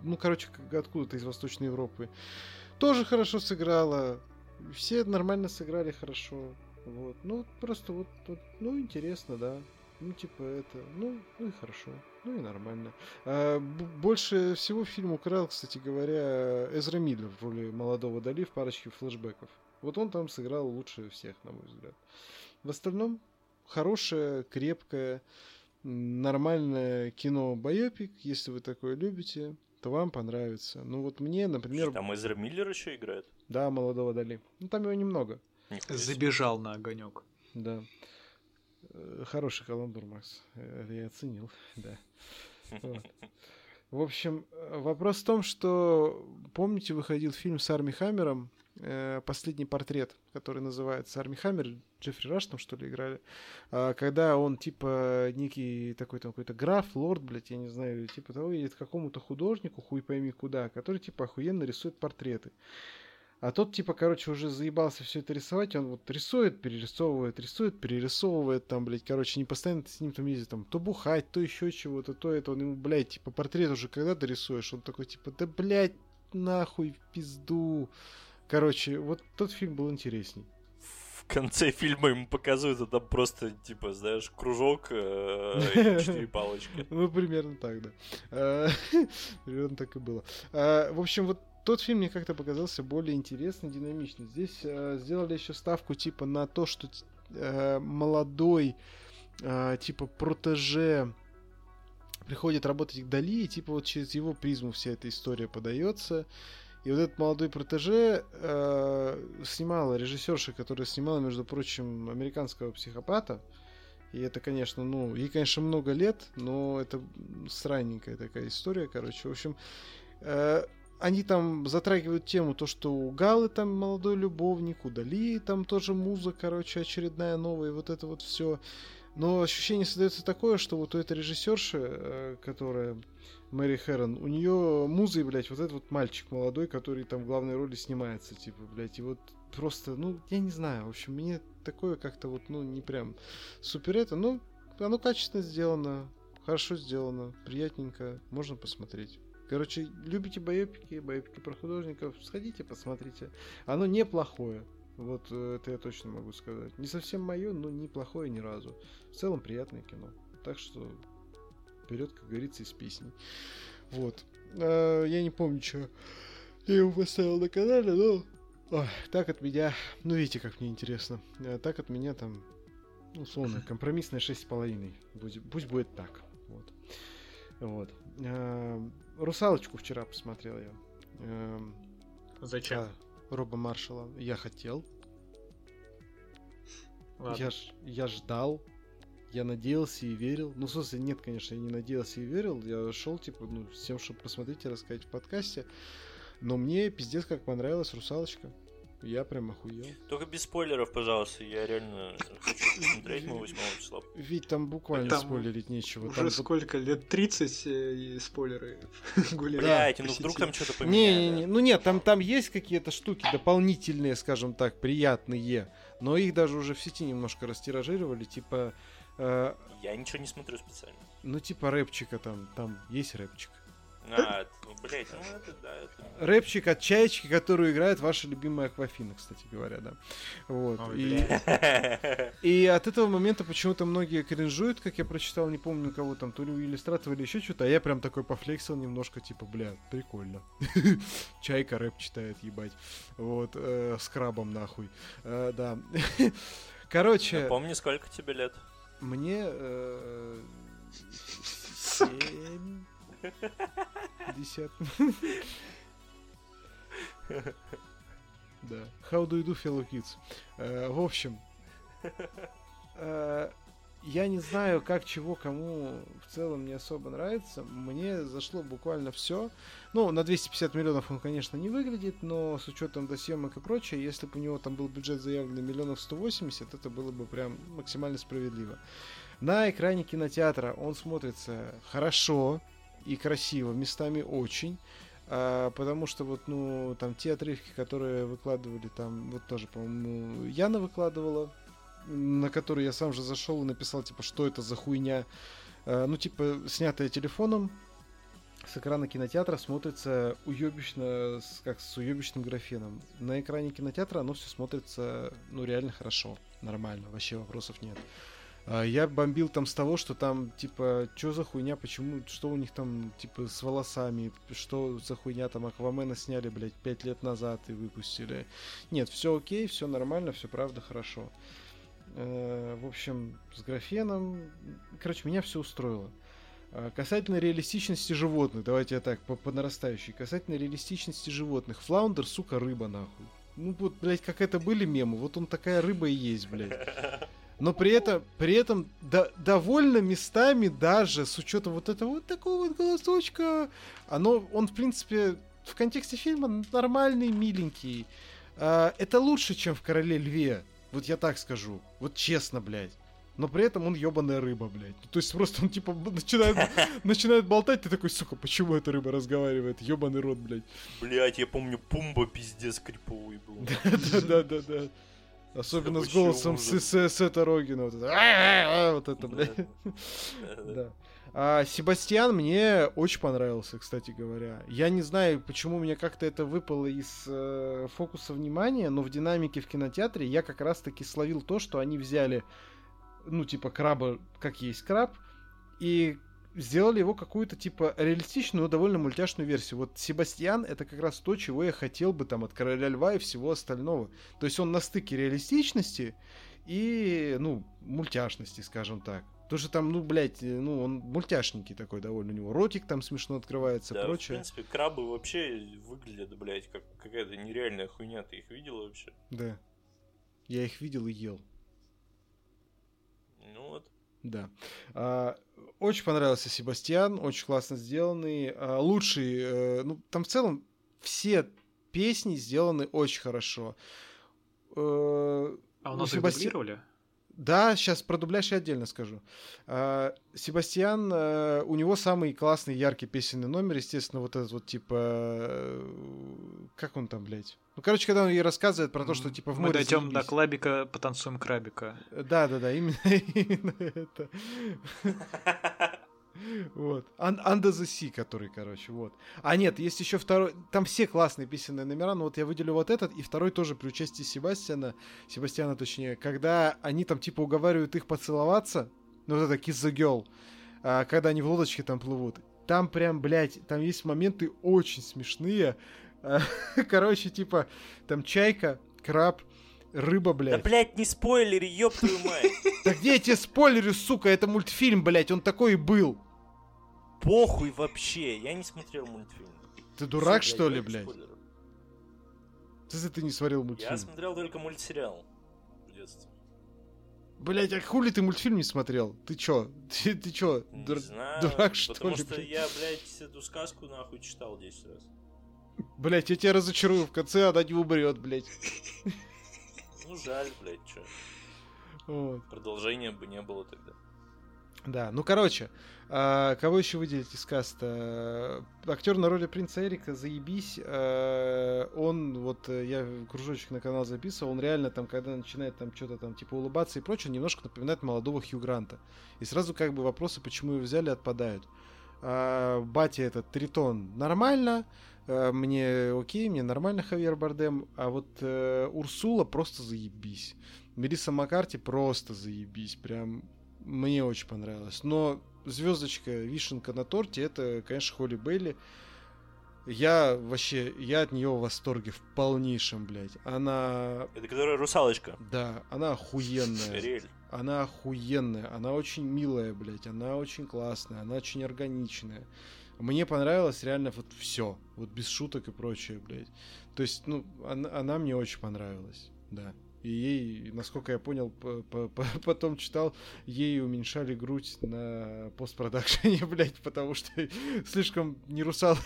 ну, короче, откуда-то из Восточной Европы, тоже хорошо сыграла. Все нормально сыграли хорошо. Вот. Ну, просто вот, вот ну, интересно, да. Ну, типа, это, ну, ну и хорошо, ну и нормально. А, больше всего фильм украл, кстати говоря, Эзра Миллер в роли молодого Дали в парочке флешбеков. Вот он там сыграл лучше всех, на мой взгляд. В остальном, хорошее, крепкое, нормальное кино байопик, если вы такое любите, то вам понравится. Ну вот мне, например... Там Эзра Миллер еще играет? Да, молодого Дали. Ну там его немного. Забежал на огонек. Да. Э, хороший каламбур, Макс. Э, я оценил, да. Вот. В общем, э, вопрос в том, что, помните, выходил фильм с Арми Хаммером, «Последний портрет», который называется «Арми Хаммер», Джеффри Раш там, что ли, играли, а, когда он, типа, некий такой там какой-то граф, лорд, блядь, я не знаю, типа того, едет к какому-то художнику, хуй пойми куда, который, типа, охуенно рисует портреты. А тот, типа, короче, уже заебался все это рисовать, он вот рисует, перерисовывает, рисует, перерисовывает, там, блядь, короче, не постоянно с ним там ездит, там, то бухать, то еще чего-то, то это, он ему, блядь, типа, портрет уже когда ты рисуешь, он такой, типа, да, блядь, нахуй, в пизду. Короче, вот тот фильм был интересней. В конце фильма ему показывают, а там просто, типа, знаешь, кружок э, и четыре палочки. Ну, примерно так, да. Э, примерно так и было. Э, в общем, вот тот фильм мне как-то показался более интересный, динамичный. Здесь сделали еще ставку типа на то, что молодой типа протеже приходит работать к Дали, и типа вот через его призму вся эта история подается. И вот этот молодой протеже э, снимала режиссерша, которая снимала, между прочим, американского психопата. И это, конечно, ну, ей, конечно, много лет, но это сраненькая такая история, короче. В общем, э, они там затрагивают тему, то, что у Галы там молодой любовник, у Дали там тоже муза, короче, очередная новая, вот это вот все. Но ощущение создается такое, что вот у этой режиссерши, э, которая Мэри Хэрон, у нее муза, блядь, вот этот вот мальчик молодой, который там в главной роли снимается, типа, блядь, и вот просто, ну, я не знаю, в общем, мне такое как-то вот, ну, не прям супер это, но оно качественно сделано, хорошо сделано, приятненько, можно посмотреть. Короче, любите боепики, боепики про художников, сходите, посмотрите. Оно неплохое. Вот э, это я точно могу сказать. Не совсем мое, но неплохое ни разу. В целом приятное кино. Так что вперед, как говорится, из песней. Вот. А, я не помню, что я его поставил на канале, но... Ой, так от меня... Ну, видите, как мне интересно. А, так от меня там, ну, условно, компромиссная 6,5. Пусть, пусть будет так. Вот. Вот. А, Русалочку вчера посмотрел я. Эм, Зачем? а, Роба Маршала. Я хотел. Ладно. Я, ж, я ждал. Я надеялся и верил. Ну, в смысле, нет, конечно, я не надеялся и верил. Я шел, типа, ну, с тем, чтобы посмотреть и рассказать в подкасте. Но мне пиздец как понравилась русалочка. Я прям охуел. Только без спойлеров, пожалуйста, я реально хочу посмотреть мы 8 числа. Ведь там буквально Там спойлерить нечего. Уже там сколько лет? 30 э, и спойлеры гуляют. Блять, ну вдруг там что-то Не, поменяли. не, не, ну нет, там, там есть какие-то штуки дополнительные, скажем так, приятные, но их даже уже в сети немножко растиражировали, типа, э, Я ничего не смотрю специально. ну типа рэпчика там, там есть рэпчик. А, ну, блять, ну это да, это... Рэпчик от чаечки, которую играет ваша любимая Аквафина, кстати говоря, да. Вот. Ой, и, и от этого момента почему-то многие кринжуют, как я прочитал, не помню кого там, то ли у иллюстратора или еще что-то, а я прям такой пофлексил немножко, типа, бля, прикольно. Чайка рэп читает, ебать. Вот, э, с крабом нахуй. Э, да. Короче, Помни, сколько тебе лет? Мне э, семь десят. Да. How do you do, fellow kids? Э, В общем, э, я не знаю, как чего кому в целом не особо нравится. Мне зашло буквально все. Ну, на 250 миллионов он, конечно, не выглядит, но с учетом досъемок и прочее, если бы у него там был бюджет заявленный миллионов 180, это было бы прям максимально справедливо. На экране кинотеатра он смотрится хорошо, и красиво местами очень. А, потому что вот, ну, там те отрывки, которые выкладывали, там, вот тоже, по-моему, Яна выкладывала, на который я сам же зашел и написал, типа, что это за хуйня. А, ну, типа, снятая телефоном, с экрана кинотеатра смотрится уебищно, как с уебищным графеном. На экране кинотеатра оно все смотрится, ну, реально хорошо, нормально, вообще вопросов нет. А, я бомбил там с того, что там, типа, что за хуйня, почему, что у них там, типа, с волосами, что за хуйня там Аквамена сняли, блядь, пять лет назад и выпустили. Нет, все окей, все нормально, все правда хорошо. Э, в общем, с графеном, короче, меня все устроило. А, касательно реалистичности животных, давайте я так, по, нарастающей. Касательно реалистичности животных. Флаундер, сука, рыба, нахуй. Ну вот, блядь, как это были мемы, вот он такая рыба и есть, блядь. Но при этом, при этом до, довольно местами даже с учетом вот этого вот такого вот голосочка, оно, он в принципе в контексте фильма нормальный, миленький. А, это лучше, чем в Короле Льве. Вот я так скажу. Вот честно, блядь но при этом он ебаная рыба, блядь. То есть просто он типа начинает, начинает болтать, ты такой, сука, почему эта рыба разговаривает? Ебаный рот, блядь. Блядь, я помню, Пумба пиздец криповый был. Да-да-да-да. Особенно с голосом Сета Рогина. Вот это, вот это блядь. Да. А Себастьян мне очень понравился, кстати говоря. Я не знаю, почему мне как-то это выпало из э, фокуса внимания, но в динамике в кинотеатре я как раз-таки словил то, что они взяли ну, типа, краба, как есть краб, и сделали его какую-то, типа, реалистичную, но довольно мультяшную версию. Вот Себастьян — это как раз то, чего я хотел бы там от Короля Льва и всего остального. То есть он на стыке реалистичности и, ну, мультяшности, скажем так. Потому что там, ну, блядь, ну, он мультяшненький такой довольно. У него ротик там смешно открывается, да, прочее. в принципе, крабы вообще выглядят, блядь, как какая-то нереальная хуйня. Ты их видел вообще? Да. Я их видел и ел. Да. А, очень понравился Себастьян, очень классно сделанный. А, лучший, э, ну, там в целом все песни сделаны очень хорошо. Э, а у нас Себасти... дублировали? Да, сейчас про дубляж я отдельно скажу. А, Себастьян, а, у него самый классный, яркий песенный номер, естественно, вот этот вот, типа... Э, как он там, блядь? Ну, короче, когда он ей рассказывает про то, что, типа, в море... Мы дойдем заебись. до клабика, потанцуем крабика. Да-да-да, именно, именно это. Вот. Under the Sea, который, короче, вот. А нет, есть еще второй. Там все классные песенные номера, но вот я выделю вот этот, и второй тоже при участии Себастьяна, Себастьяна точнее, когда они там типа уговаривают их поцеловаться, ну вот это Kiss the Girl, а, когда они в лодочке там плывут. Там прям, блядь, там есть моменты очень смешные. А, короче, типа, там чайка, краб, рыба, блядь. Да, блядь, не спойлери, ёб твою мать. Да где я тебе спойлерю, сука, это мультфильм, блядь, он такой и был похуй вообще. Я не смотрел мультфильм. Ты дурак, Все, что ли, блядь? Ты, ты не смотрел мультфильм? Я смотрел только мультсериал в детстве. Блять, а хули ты мультфильм не смотрел? Ты чё? Ты, ты чё? Не дур... знаю, дурак, что потому ли? Потому что я, блядь, эту сказку нахуй читал 10 раз. Блять, я тебя разочарую. В конце она не умрет, блять. Ну, жаль, блядь, чё. Вот. Продолжения бы не было тогда. Да, ну короче, а, кого еще выделить из каста? Актер на роли принца Эрика, заебись. А, он, вот э, я кружочек на канал записывал, он реально там, когда начинает там что-то там типа улыбаться и прочее, немножко напоминает молодого Хью Гранта. И сразу как бы вопросы, почему его взяли, отпадают. А, батя этот Тритон нормально, а, мне окей, мне нормально Хавьер Бардем, а вот а, Урсула просто заебись. Мелисса Маккарти просто заебись, прям мне очень понравилось. Но звездочка, вишенка на торте, это, конечно, Холли Бейли. Я вообще, я от нее в восторге в полнейшем, блядь. Она... Это которая русалочка? Да, она охуенная. Рель. Она охуенная, она очень милая, блядь, она очень классная, она очень органичная. Мне понравилось реально вот все, вот без шуток и прочее, блядь. То есть, ну, она, она мне очень понравилась, да. И ей, насколько я понял, потом читал, ей уменьшали грудь на постпродакшене, блядь, потому что слишком не русал,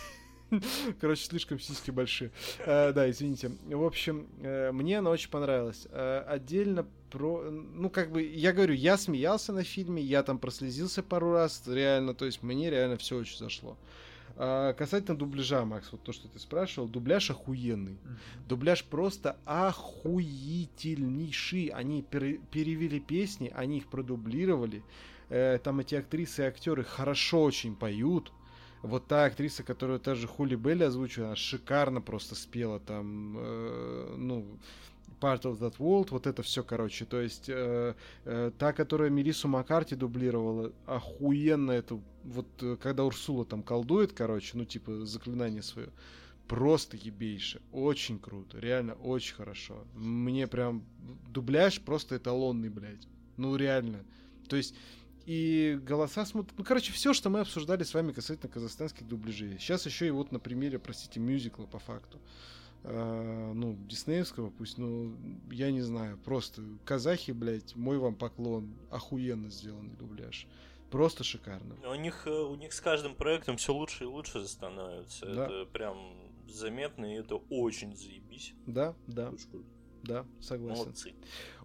Короче, слишком сиськи большие. Э, да, извините. В общем, э, мне она очень понравилась. Э, отдельно про... Ну, как бы, я говорю, я смеялся на фильме, я там прослезился пару раз, реально, то есть мне реально все очень зашло. А, касательно дубляжа, Макс, вот то, что ты спрашивал, дубляж охуенный. Дубляж просто охуительнейший. Они пере- перевели песни, они их продублировали. Э, там эти актрисы и актеры хорошо очень поют. Вот та актриса, которую тоже Хули Белли озвучивала, она шикарно просто спела там, э, ну, Part of That World, вот это все, короче. То есть э, э, та, которая Мирису Маккарти дублировала, охуенно это, вот э, когда Урсула там колдует, короче, ну типа заклинание свое, просто ебейше, очень круто, реально очень хорошо. Мне прям дубляж просто эталонный, блядь. Ну реально. То есть и голоса смотрят... Ну, короче, все, что мы обсуждали с вами касательно казахстанских дубляжей. Сейчас еще и вот на примере, простите, мюзикла по факту. Э, ну, диснеевского, пусть, ну, я не знаю, просто казахи, блядь, мой вам поклон, охуенно сделанный дубляж. Просто шикарно. У них, э, у них с каждым проектом все лучше и лучше становится. Да. Это прям заметно, и это очень заебись. Да, да, Очень круто. да, согласен. Молодцы.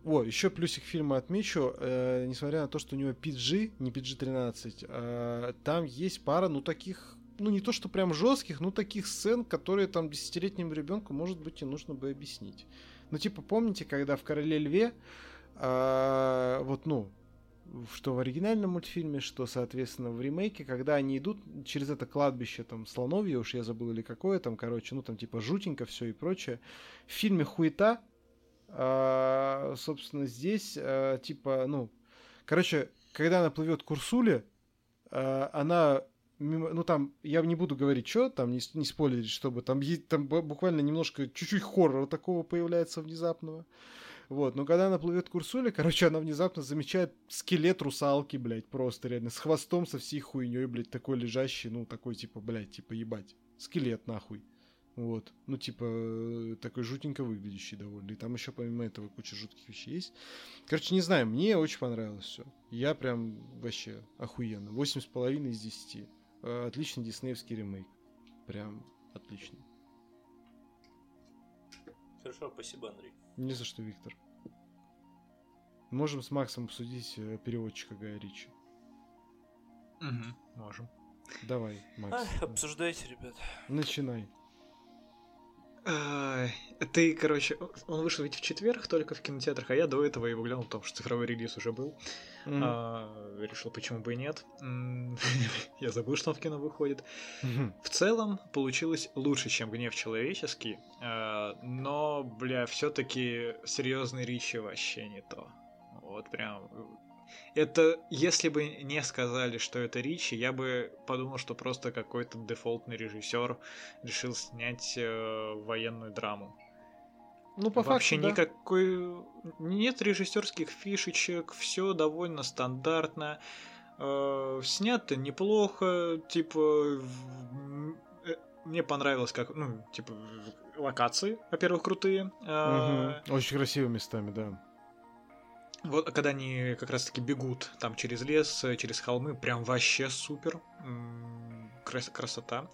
О, еще плюсик фильма отмечу, э, несмотря на то, что у него PG, не PG-13, э, там есть пара, ну, таких, ну, не то, что прям жестких, но таких сцен, которые там десятилетнему ребенку, может быть, и нужно бы объяснить. Ну, типа, помните, когда в «Короле льве», э, вот, ну, что в оригинальном мультфильме, что, соответственно, в ремейке, когда они идут через это кладбище, там, Слоновье, уж я забыл или какое там, короче, ну, там, типа, жутенько все и прочее. В фильме «Хуета», а, собственно, здесь, а, типа, ну, короче, когда она плывет к Урсуле, а, она, мимо, ну там, я не буду говорить, что там, не, не спойлерить, чтобы там, там буквально немножко, чуть-чуть хоррора такого появляется внезапного. Вот, но когда она плывет к Урсуле, короче, она внезапно замечает скелет русалки, блядь, просто реально, с хвостом, со всей хуйней, блядь, такой лежащий, ну, такой, типа, блядь, типа, ебать, скелет, нахуй. Вот, ну, типа, э, такой жутенько выглядящий довольно. И там еще помимо этого куча жутких вещей есть. Короче, не знаю, мне очень понравилось все. Я прям вообще охуенно. 8,5 из 10. Отличный диснеевский ремейк. Прям отлично. Хорошо, спасибо, Андрей. Не за что, Виктор. Можем с Максом обсудить э, переводчика Гая Ричи. Мгм, можем. Давай, Макс. Ах, обсуждайте, ребят. Начинай. Ты, короче, он вышел ведь в четверг только в кинотеатрах, а я до этого его глянул, потому что цифровой релиз уже был. Мгм. А, решил, почему бы и нет. Я забыл, что он в кино выходит. Мгм. В целом получилось лучше, чем гнев человеческий, а, но, бля, все-таки серьезный Ричи вообще не то. Вот прям. Это, если бы не сказали, что это Ричи, я бы подумал, что просто какой-то дефолтный режиссер решил снять э, военную драму. Ну, по Вообще факту, да. никакой... Нет режиссерских фишечек, все довольно стандартно. Э, снято неплохо, типа... э, Мне понравилось, как, ну, типа, локации, во-первых, крутые. Мгм. Очень красивыми местами, да. Вот когда они как раз-таки бегут там через лес, э, через холмы, прям вообще супер. Крас- красота.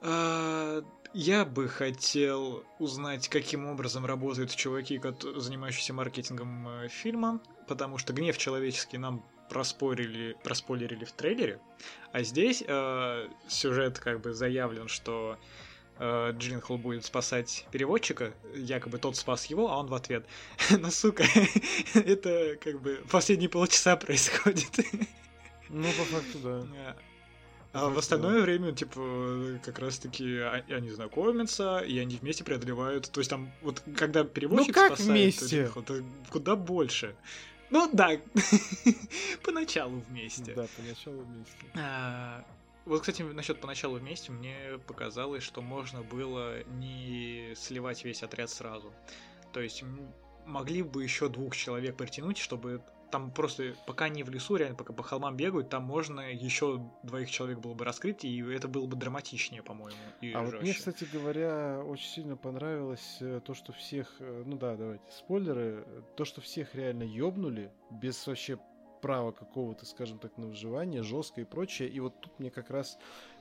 А, Я бы хотел узнать, каким образом работают чуваки, занимающиеся маркетингом э, фильма, потому что гнев человеческий нам проспорили, проспойлерили в трейлере, а здесь э, сюжет как бы заявлен, что Джилленхол будет спасать переводчика, якобы тот спас его, а он в ответ. Ну, сука, это как бы последние полчаса происходит. Ну, по факту, да. А факту, в остальное время, типа, как раз-таки а- они знакомятся, и они вместе преодолевают. То есть там, вот когда переводчик Ну, как спасает вместе? То куда больше. Ну да, поначалу вместе. Да, поначалу вместе. А, Вот, кстати, насчет поначалу вместе, мне показалось, что можно было не сливать весь отряд сразу. То есть могли бы еще двух человек притянуть, чтобы там просто, пока они в лесу, реально, пока по холмам бегают, там можно еще двоих человек было бы раскрыть, и это было бы драматичнее, по-моему. и А вот мне, жестче. кстати говоря, очень сильно понравилось э, то, что всех, э, ну да, давайте, спойлеры, э, то, что всех реально ёбнули, без вообще права какого-то, скажем так, на выживание, жестко и прочее. И вот тут мне как раз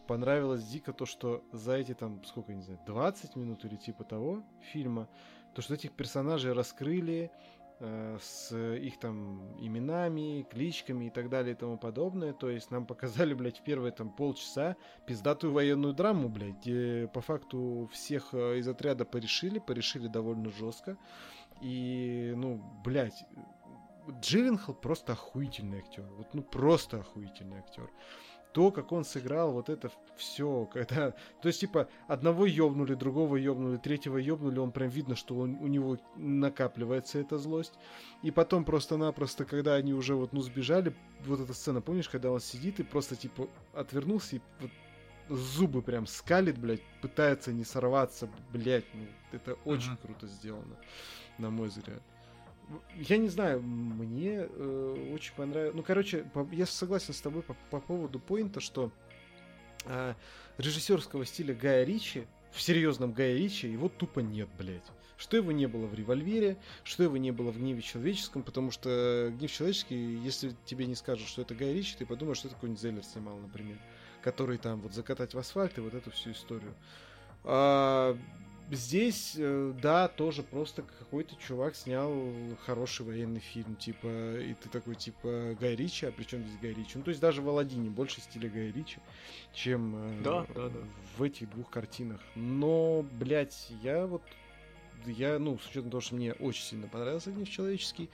понравилось дико то, что за эти там, сколько, не знаю, 20 минут или типа того фильма, то, что этих персонажей раскрыли, Э, с их там именами, кличками и так далее и тому подобное. То есть нам показали, блядь, в первые там полчаса пиздатую военную драму, блядь, где по факту всех э, из отряда порешили, порешили довольно жестко. И, ну, блядь, Джилленхол просто охуительный актер. Вот, ну, просто охуительный актер то, как он сыграл вот это все, когда... То есть, типа, одного ёбнули, другого ёбнули, третьего ёбнули, он прям видно, что он, у него накапливается эта злость. И потом просто-напросто, когда они уже вот, ну, сбежали, вот эта сцена, помнишь, когда он сидит и просто, типа, отвернулся и вот зубы прям скалит, блядь, пытается не сорваться, блядь, ну, это очень uh-huh. круто сделано, на мой взгляд я не знаю, мне э, очень понравилось. Ну, короче, по, я согласен с тобой по, по поводу поинта, что э, режиссерского стиля Гая Ричи, в серьезном Гая Ричи, его тупо нет, блядь. Что его не было в «Револьвере», что его не было в «Гневе человеческом», потому что «Гнев человеческий», если тебе не скажут, что это Гай Ричи, ты подумаешь, что это какой-нибудь Зеллер снимал, например, который там вот закатать в асфальт и вот эту всю историю. А, здесь, э, да, тоже просто какой-то чувак снял хороший военный фильм, типа, и ты такой, типа, Гай Ричи, а при чем здесь Гай Ричи? Ну, то есть даже в Аладдине больше стиля Гай Ричи, чем э, да, да, да. в этих двух картинах. Но, блядь, я вот, я, ну, с учетом того, что мне очень сильно понравился «Гнев человеческий»,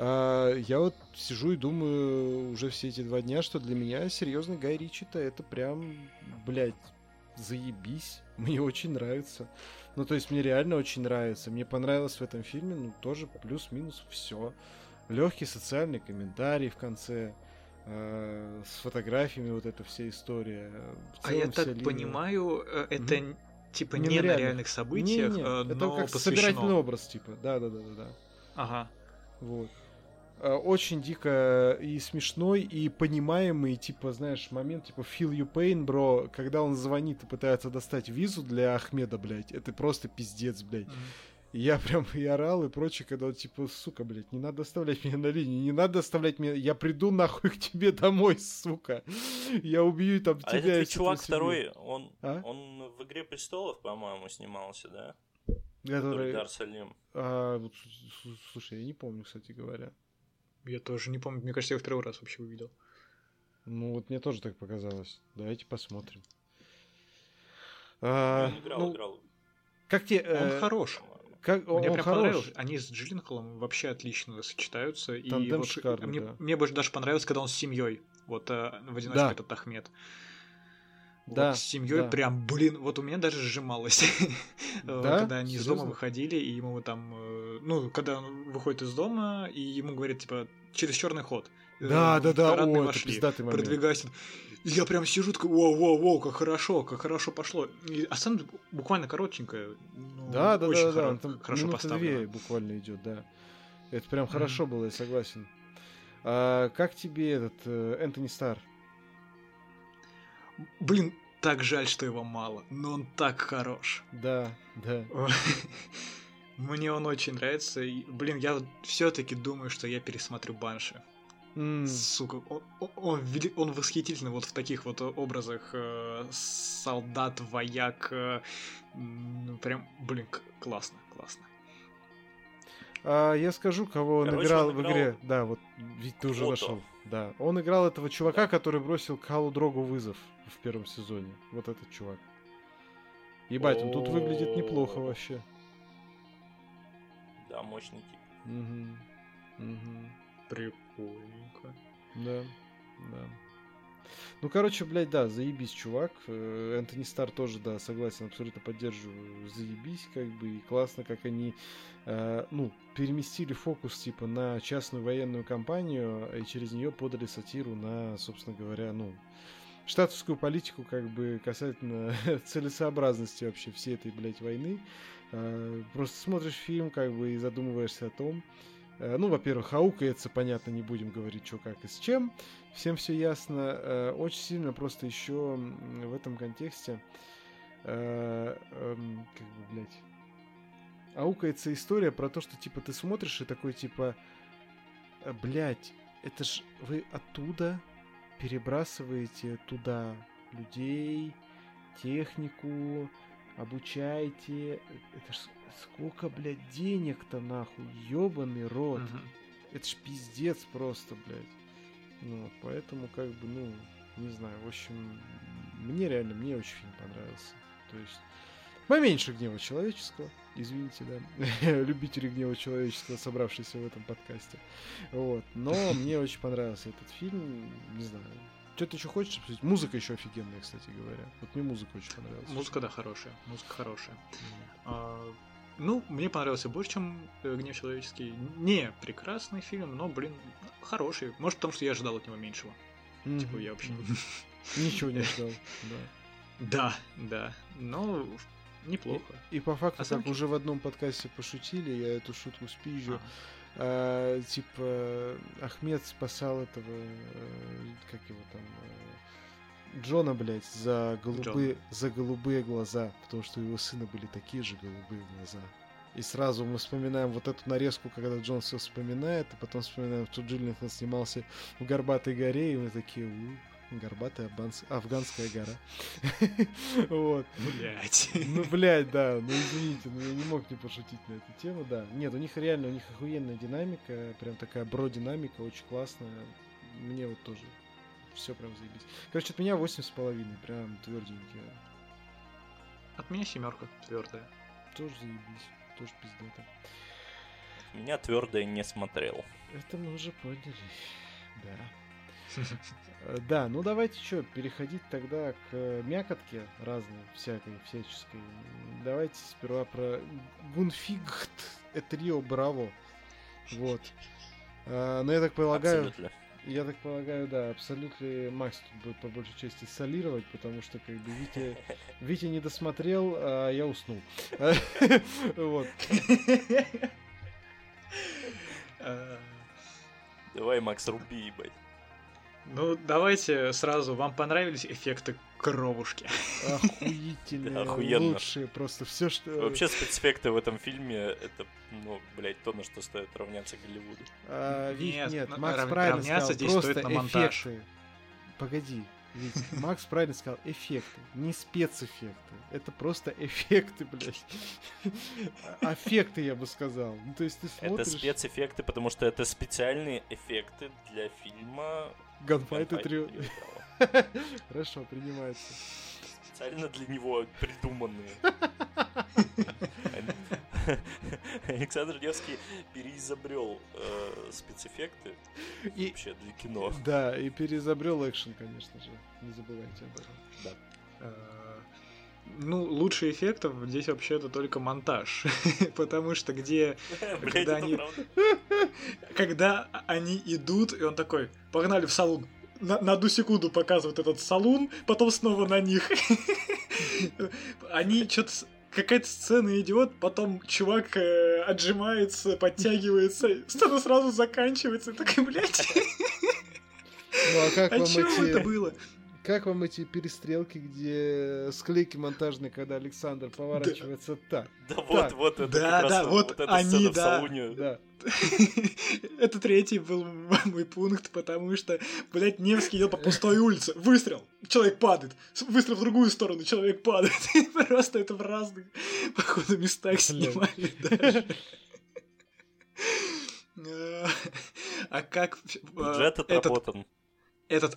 а, я вот сижу и думаю уже все эти два дня, что для меня серьезный Гай Ричи-то это прям, блядь, заебись. Мне очень нравится. Ну, то есть мне реально очень нравится. Мне понравилось в этом фильме, ну, тоже плюс-минус все. Легкий социальный комментарий в конце. Э, с фотографиями вот эта вся история. А я так линия. понимаю, э, это mm типа не, не на реальных событиях, не, не. Э, это как посвящено... собирательный образ, типа. Да, да, да, да, да. Ага. Вот. Э, очень дико и смешной, и понимаемый, типа, знаешь, момент, типа, feel you pain, бро, когда он звонит и пытается достать визу для Ахмеда, блядь, это просто пиздец, блядь. Mm-hmm. Я прям и орал и прочее, когда он, типа, сука, блядь, не надо оставлять меня на линии, не надо оставлять меня, я приду нахуй к тебе домой, сука. Я убью там а тебя. этот чувак второй, он, а? он в «Игре престолов», по-моему, снимался, да? Который... Дар А, вот, слушай, я не помню, кстати говоря. Я тоже не помню. Мне кажется, я второй раз вообще увидел. Ну, вот мне тоже так показалось. Давайте посмотрим. А, он играл, ну, играл. Как тебе... Он э, хорош. Как, он, мне прям хорош. понравилось. Они с Джилленхолом вообще отлично сочетаются. и вот шикарный, мне, да. мне больше даже понравилось, когда он с семьей. Вот э, в одиночку да. этот Ахмед. Да, вот с семьей да. прям, блин, вот у меня даже сжималось, да? когда они Серьезно? из дома выходили, и ему там, э, ну, когда он выходит из дома, и ему говорят, типа, через черный ход. Да, э, да, да, о, вошли, это момент. Продвигайся. Я прям сижу такой, воу, воу, воу, как хорошо, как хорошо пошло. И, а сам буквально коротенькая. Ну, да, да, очень да, да, он там хорошо поставлено. две буквально идет, да. Это прям хорошо было, я согласен. А, как тебе этот э, Энтони Стар? Блин, так жаль, что его мало, но он так хорош. Да, да. Мне он очень нравится. И, блин, я все-таки думаю, что я пересмотрю Банши. Mm. Сука, он, он, он восхитительный вот в таких вот образах э, солдат, вояк. Э, прям, блин, классно, классно. А, я скажу, кого он Короче, играл он в игре. Да, вот ведь ты уже нашел. Да, он играл этого чувака, который бросил Калу Дрогу вызов в первом сезоне. Вот этот чувак. Ебать, он тут выглядит неплохо вообще. Да, мощный тип. Угу. Угу. Прикольненько. Да, да. Ну, короче, блядь, да, заебись, чувак. Э, Энтони Стар тоже, да, согласен, абсолютно поддерживаю. Заебись, как бы, и классно, как они, э, ну, переместили фокус, типа, на частную военную компанию, и через нее подали сатиру на, собственно говоря, ну, штатовскую политику, как бы, касательно целесообразности вообще всей этой, блядь, войны. Э, просто смотришь фильм, как бы, и задумываешься о том, Э, ну, во-первых, аукается, понятно, не будем говорить, что, как и с чем. Всем все ясно. Э, очень сильно просто еще в этом контексте эм, как бы, блядь, аукается история про то, что, типа, ты смотришь и такой, типа, блядь, это ж вы оттуда перебрасываете туда людей, технику, обучайте. Это ж сколько, блядь, денег-то нахуй, ёбаный рот. Мгм. Это ж пиздец просто, блядь. Ну, поэтому, как бы, ну, не знаю, в общем, мне реально, мне очень фильм понравился. То есть, поменьше гнева человеческого, извините, да, любители гнева человеческого, собравшиеся в этом подкасте. Вот, но мне очень понравился этот фильм, не знаю. Что ты еще хочешь обсудить? Музыка еще офигенная, кстати говоря. Вот мне музыка очень понравилась. Музыка, да, хорошая. Музыка хорошая. М. А, ну, мне понравился больше, чем э, «Гнев человеческий». Не прекрасный фильм, но, блин, хороший. Может, потому что я ожидал от него меньшего. Типа, Мгм, я вообще... Ничего не ждал, да. Да, да. Но неплохо. И по факту, А сам чё? уже в одном подкасте пошутили, я эту шутку спизжу. А, А, типа, Ахмед спасал этого, э, как его там, э, Джона, блядь, за голубые, за голубые глаза, потому что у его сына были такие же голубые глаза. И сразу мы вспоминаем вот эту нарезку, когда Джон все вспоминает, и потом вспоминаем, что Джиллингтон снимался в Горбатой горе, и мы такие, у, Горбатая Абанс- Афганская гора. Вот. Блять. Ну, блядь, да, ну извините, но я не мог не пошутить на эту тему, да. Нет, у них реально, у них охуенная динамика, прям такая бро-динамика, очень классная. Мне вот тоже все прям заебись. Короче, от меня восемь с половиной, прям тверденькие. От меня семерка твердая. Тоже заебись, тоже пиздато. Меня твердое не смотрел. Это мы уже поняли, да. Э, Да, ну давайте что, переходить тогда к э, мякотке разной, всякой, всяческой. Давайте сперва про Гунфигт Этрио Браво. Вот. А, Ну, я так полагаю, Абсолютно. я так полагаю, да, абсолютно Макс тут будет по большей части солировать, потому что как бы Витя, Витя не досмотрел, а я уснул. Вот. Э, Давай, Макс, руби, ебать. Ну, давайте сразу. Вам понравились эффекты кровушки? Охуительные, Охуенно. лучшие, просто все, что... Вообще спецэффекты в этом фильме, это, ну, блядь, то, на что стоит равняться Голливуду. А, Нет, нет, на- Макс рав- правильно равняться сказал, здесь просто стоит на монтаж. эффекты. Погоди, Вить, Макс правильно сказал, эффекты, не спецэффекты. Это просто эффекты, блядь. Аффекты, я бы сказал. Ну, то есть ты Это смотришь... спецэффекты, потому что это специальные эффекты для фильма и Gunfight Браво. Хорошо, принимается. Специально для него придуманные. Александр Невский переизобрел э, спецэффекты И, вообще для кино. да, и переизобрел экшен, конечно же. Не забывайте об этом. Э, Ну, лучше эффектов здесь вообще-то только монтаж. Потому что где Когда это они- когда они идут, и он такой, погнали в салон. На, на одну секунду показывает этот салон, потом снова на них. Они что-то... Какая-то сцена идет, потом чувак э, отжимается, подтягивается, сцена сразу заканчивается. и Такой, блядь, Ну а как а вам чего это эти... было? Как вам эти перестрелки, где склейки монтажные, когда Александр поворачивается так? Да вот, вот, это Да, как раз да, вот вот эта они, сцена в да. салоне. Да. Это третий был мой пункт, потому что, блядь, Невский идет по пустой улице. Выстрел! Человек падает. Выстрел в другую сторону, человек падает. Просто это в разных, походу, местах снимали даже. Э, А как э, Бюджет этот, отработан. этот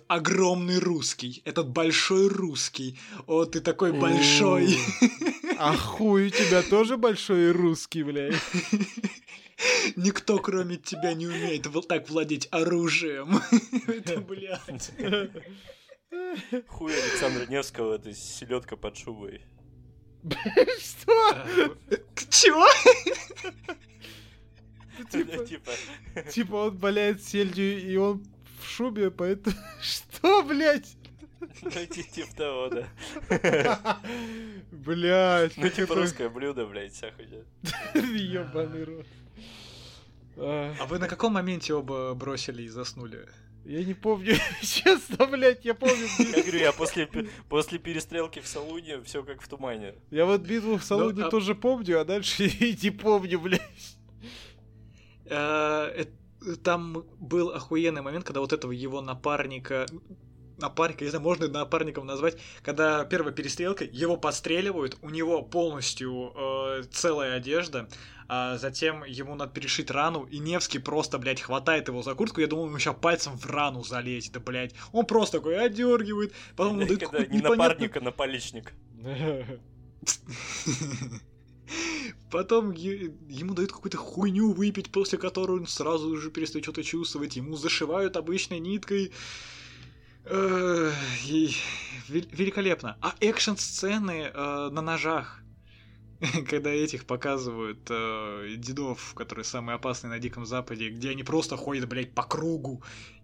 огромный русский, этот большой русский, о, ты такой большой. А хуй у тебя тоже большой русский, блядь. Никто, кроме тебя, не умеет вот так владеть оружием. Это, блядь. Хуй Александра Невского, это селедка под шубой. Что? Чего? Типа, Типа, типа он болеет сельдью, и он в шубе, поэтому... Что, блядь? ну, ти- типа того, да. Блядь, Ну, типа это... русское блюдо, блядь, вся хуйня. Ёбаный рот. А, А вы на каком моменте оба бросили и заснули? Я не помню, честно, блядь, я помню. Я говорю, я после, после перестрелки в салуне все как в тумане. Я вот битву в салоне а- тоже помню, а дальше и не помню, блядь. Э, э, Там был охуенный момент, когда вот этого его напарника напарника, не знаю, можно напарником назвать, когда первая перестрелка, его подстреливают, у него полностью э, целая одежда, а затем ему надо перешить рану, и Невский просто, блядь, хватает его за куртку, я думал, ему сейчас пальцем в рану залезет, да, блядь. Он просто такой одергивает, потом Когда какую-то не непонятную напарник, а наполичник. Потом ему дают какую-то хуйню выпить, после которой он сразу же перестает что-то чувствовать. Ему зашивают обычной ниткой. И вел- Великолепно. А экшн-сцены э, на ножах, когда этих показывают э, дедов, которые самые опасные на Диком Западе, где они просто ходят, блядь, по кругу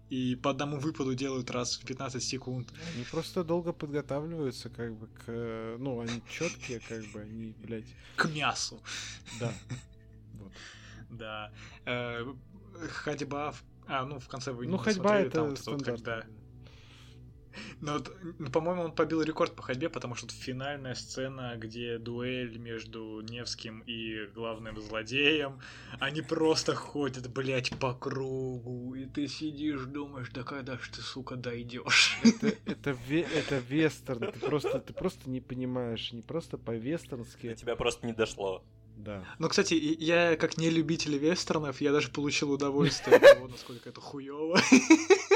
и по одному выпаду делают раз в 15 секунд. Они просто долго подготавливаются, как бы, к... Ну, они четкие, как бы, они, блядь, К мясу. да. Вот. Да. Э, ходьба. А, ну, в конце вы Ну, не ходьба смотрели, там это стандарт. Когда- Ну, по-моему, он побил рекорд по ходьбе, потому что финальная сцена, где дуэль между Невским и главным злодеем, они просто ходят, блядь, по кругу, и ты сидишь, думаешь, да когда ж ты, сука, дойдешь? Это, это, ве- это вестерн, ты просто, ты просто не понимаешь, не просто До по-вестернски, тебя просто не дошло. да. Ну, кстати, я как не любитель вестернов, я даже получил удовольствие от того, насколько это хуёво.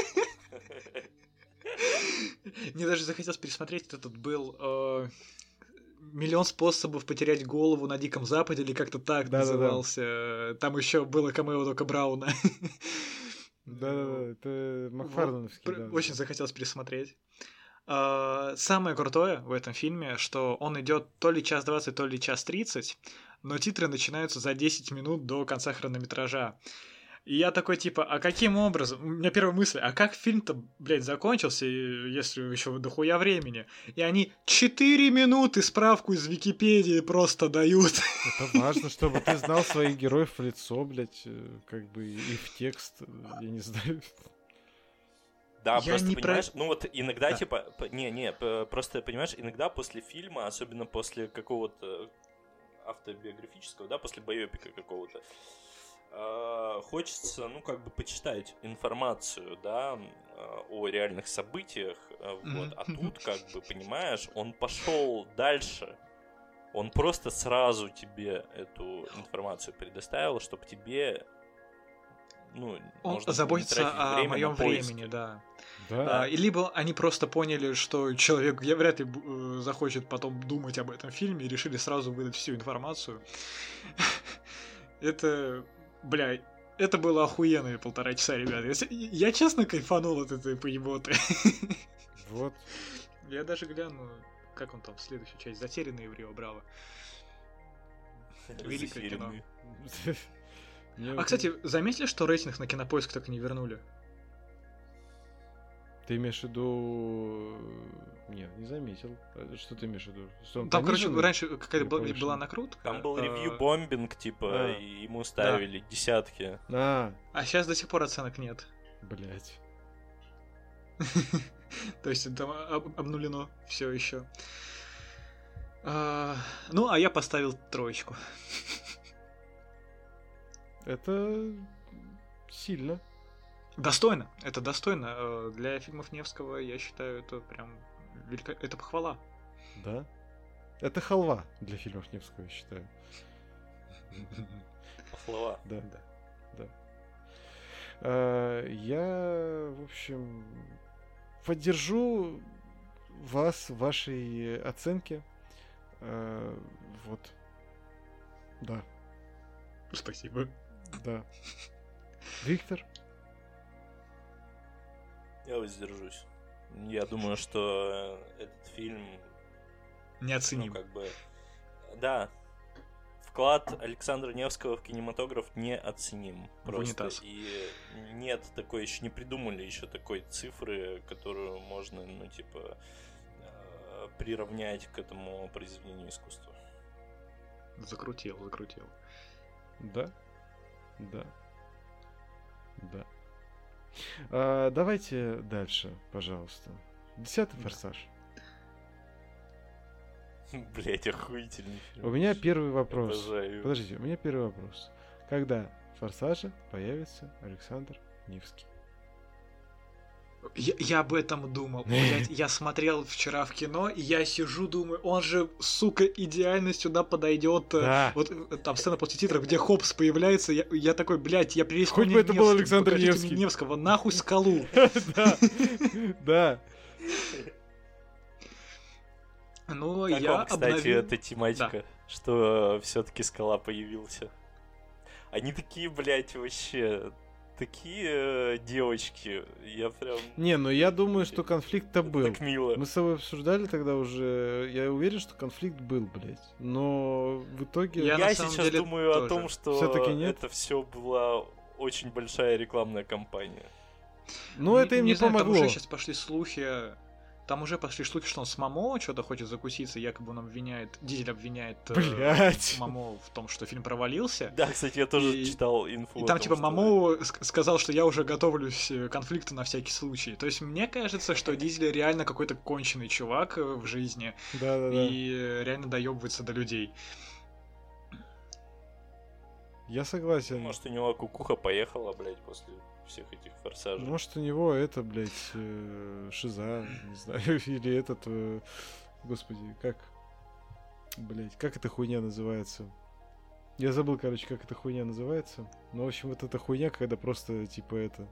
Мне даже захотелось пересмотреть, этот был э, миллион способов потерять голову на Диком Западе, или как-то так назывался. Там еще было камео Дока Брауна. Да-да-да, это Макфарлановский, да. Очень захотелось пересмотреть. А, Самое крутое в этом фильме, что он идет то ли час 20, то ли час 30, но титры начинаются за 10 минут до конца хронометража. И я такой, типа, а каким образом? У меня первая мысль, а как фильм-то, блядь, закончился, если еще дохуя времени? И они 4 минуты справку из Википедии просто дают. Это важно, чтобы ты знал своих героев в лицо, блядь, э, как бы и в текст, э, я не знаю. Да, Я просто не про- понимаешь, ну вот иногда Да. типа, не, не, просто понимаешь, иногда после фильма, особенно после какого-то автобиографического, да, после боепика какого-то, э, хочется, ну как бы почитать информацию, да, э, о реальных событиях, э, вот, а тут как бы понимаешь, он пошел дальше. Он просто сразу тебе эту информацию предоставил, чтобы тебе ну, Он заботится тратить о время моем времени, да. Да, А, и либо они просто поняли, что человек я вряд ли э, захочет потом думать об этом фильме и решили сразу выдать всю информацию. Это, бля, это было охуенные полтора часа, ребят. Если- Я честно кайфанул от этой поеботы. вот. Я даже гляну, как он там, следующая часть, «Затерянные в Рио Браво». Великое кино. А, кстати, заметили, что рейтинг на Кинопоиск так и не вернули? Ты имеешь в виду... Нет, не заметил. А Что ты имеешь в виду? Что он Там, короче, раньше какая-то была, была накрутка. Там был э, ревью-бомбинг, типа, А. и ему ставили десятки. А, А сейчас до сих пор оценок нет. блядь. То есть там об- обнулено все еще. Ну, а я поставил троечку. Это сильно. Достойно. Это достойно. Э, Для фильмов Невского, я считаю, это прям велика... Это похвала. Да? Это халва для фильмов Невского, я считаю. Пахлава. Да, да, да. А, Я, в общем, поддержу вас в вашей оценке. А, Вот. Да, Спасибо. да. Виктор? Я воздержусь. Я думаю, что э, этот фильм, ну, Неоценим. как бы... Да, вклад Александра Невского в кинематограф неоценим. Просто. унитаз. И нет такой, еще не придумали еще такой цифры, которую можно, ну, типа, э, приравнять к этому произведению искусства. Закрутил, закрутил. Да? Да. Да. А, давайте дальше, пожалуйста. Десятый форсаж. Блять, охуительный фильм. У меня первый вопрос. Обожаю. Подождите, у меня первый вопрос. Когда в форсаже появится Александр Невский? Я, я об этом думал. Блядь, я смотрел вчера в кино, и я сижу, думаю, он же, сука, идеально сюда подойдет. э, Да. Вот э, там сцена после титров, где Хопс появляется, я, я такой, блядь, я привез Хоть бы это был Александр Невский. Невского, нахуй скалу. Да, да. Ну, Как я вам, кстати, обновил... эта тематика, что все-таки скала появился? Они такие, блядь, вообще такие э, девочки. Я прям Не, ну я думаю, что конфликт-то был. так мило. Мы с тобой обсуждали тогда уже. Я уверен, что конфликт был, блядь. Но в итоге. Я Я, сейчас деле думаю о тоже. том, что нет? это все была очень большая рекламная кампания. Ну, это им не, знаю, помогло. Там уже сейчас пошли слухи... Там уже пошли слухи, что он с Мамо что-то хочет закуситься, якобы он обвиняет... Дизель обвиняет э, Блядь. Мамо в том, что фильм провалился. Да, кстати, я тоже И- читал инфу. И там том, типа что- Мамо ск- сказал, что я уже готовлюсь э, к конфликту на всякий случай. То есть мне кажется, что Дизель реально какой-то конченый чувак э, в жизни Да-да-да. и э, реально доебывается до людей. Я согласен. Может, у него кукуха поехала, блядь, после всех этих форсажей. Может, у него это, блядь, э, шиза, не знаю, или этот, э, господи, как, блядь, как эта хуйня называется? Я забыл, короче, как эта хуйня называется. Ну, в общем, вот эта хуйня, когда просто, типа, это,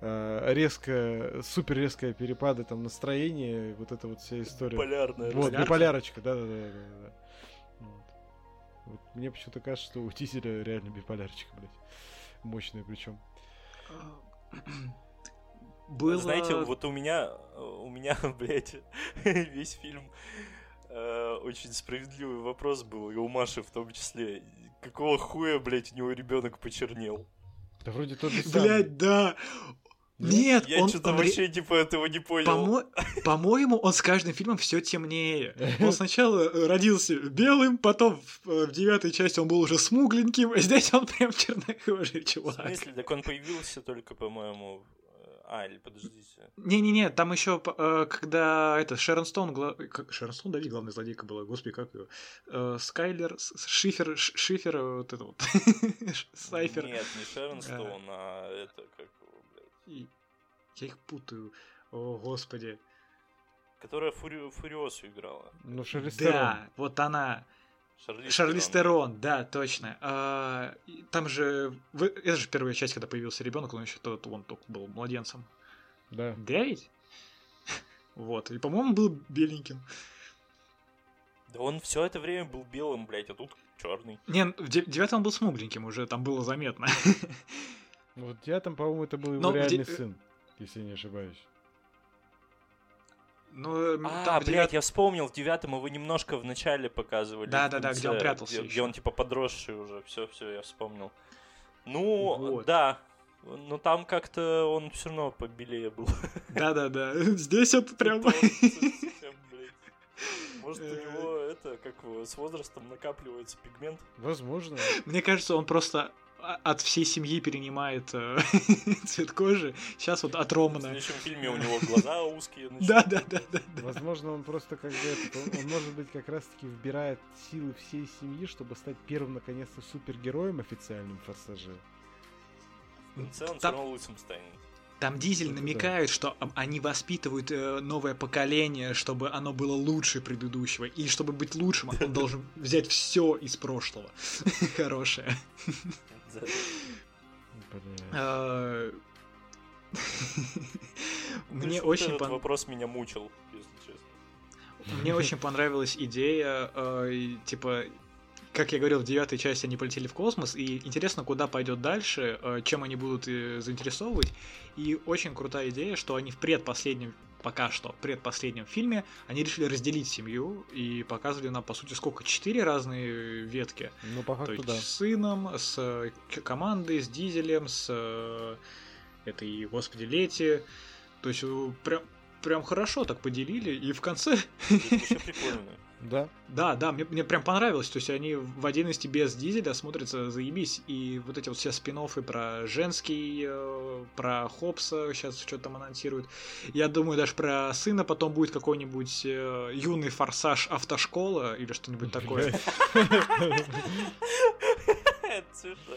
э, резко, супер резкое перепады там настроения, вот эта вот вся история. Полярная. Вот, биполярочка, да-да-да. Вот. Вот мне почему-то кажется, что у Дизеля реально биполярочка, блядь. Мощная причем. Было... Знаете, вот у меня, у меня, блядь, весь фильм э, очень справедливый вопрос был, и у Маши в том числе. Какого хуя, блядь, у него ребенок почернел? Да вроде тот же самый. Блять, да. Нет, Я он, что-то он вообще типа этого не понял. Помо- По-моему, он с каждым фильмом все темнее. Он сначала э, родился белым, потом в, э, в девятой части он был уже смугленьким, а здесь он прям чернокожий В чувак. смысле, так он появился только, по-моему... э, А, или подождите. Не-не-не, там еще, когда это Шерон Стоун, гла- Шерон Стоун, да, главная злодейка была, господи, как ее? Скайлер, Шифер, Шифер, вот это вот, Сайфер. Нет, не Шерон Стоун, а это как. И- Я их путаю. О, господи. Которая Фури... Фуриосу играла. Ну, Шарлиз Терон. Да, вот она. Шарлиз Шарлиз Терон. Терон, да, точно. А, там же... Это же первая часть, когда появился ребенок, он еще тот, он только был младенцем. Да. Ведь? Вот. И, по-моему, был беленьким. Да он все это время был белым, блядь, а тут черный. Не, в де- девятом он был смугленьким уже, там было заметно. Вот я там, по-моему, это был его Но в реальный де- сын, если не ошибаюсь. Ну, э, А, там блядь, девят- я вспомнил, в девятом его немножко в начале показывали. Да, да, да, где он прятался Где, где он типа подросший уже. Все, все, я вспомнил. Ну, Вот. да. Но там как-то он все равно побелее был. Да-да-да. Здесь вот прям... Это он совсем, блядь. Может, у Э. него это, как с возрастом накапливается пигмент? Возможно. Мне кажется, он просто от всей семьи перенимает э, цвет кожи. Сейчас вот от В Романа. следующем фильме у него глаза узкие. начнут. Да-да-да-да. Возможно, он просто как бы этот, он, он, может быть, как раз-таки вбирает силы всей семьи, чтобы стать первым, наконец-то, супергероем официальным в Форсаже. В конце он все Там- равно лысым станет. Там Дизель да. намекает, что они воспитывают э, новое поколение, чтобы оно было лучше предыдущего. И чтобы быть лучшим, он должен взять все из прошлого. Хорошее. Э, Мне очень этот вопрос меня мучил, если честно. Мне очень понравилась идея, и, типа, как я говорил, в девятой части они полетели в космос, и интересно, куда пойдет дальше, э, чем они будут э, заинтересовывать. И очень крутая идея, что они в предпоследнем, пока что, предпоследнем фильме, они решили разделить семью и показывали нам, по сути, сколько? Четыре разные ветки. Ну, по То факту, есть да. с сыном, с э, командой, с Дизелем, с этой, господи, Лети. То есть прям, прям хорошо так поделили, и в конце Это прикольно. Да. да, да, мне, мне прям понравилось. То есть они в отдельности без дизеля смотрятся заебись. И вот эти вот все спин про женский, э, про Хопса сейчас что-то там анонсируют. Я думаю, даже про сына потом будет какой-нибудь э, юный форсаж автошкола или что-нибудь такое. Это смешно.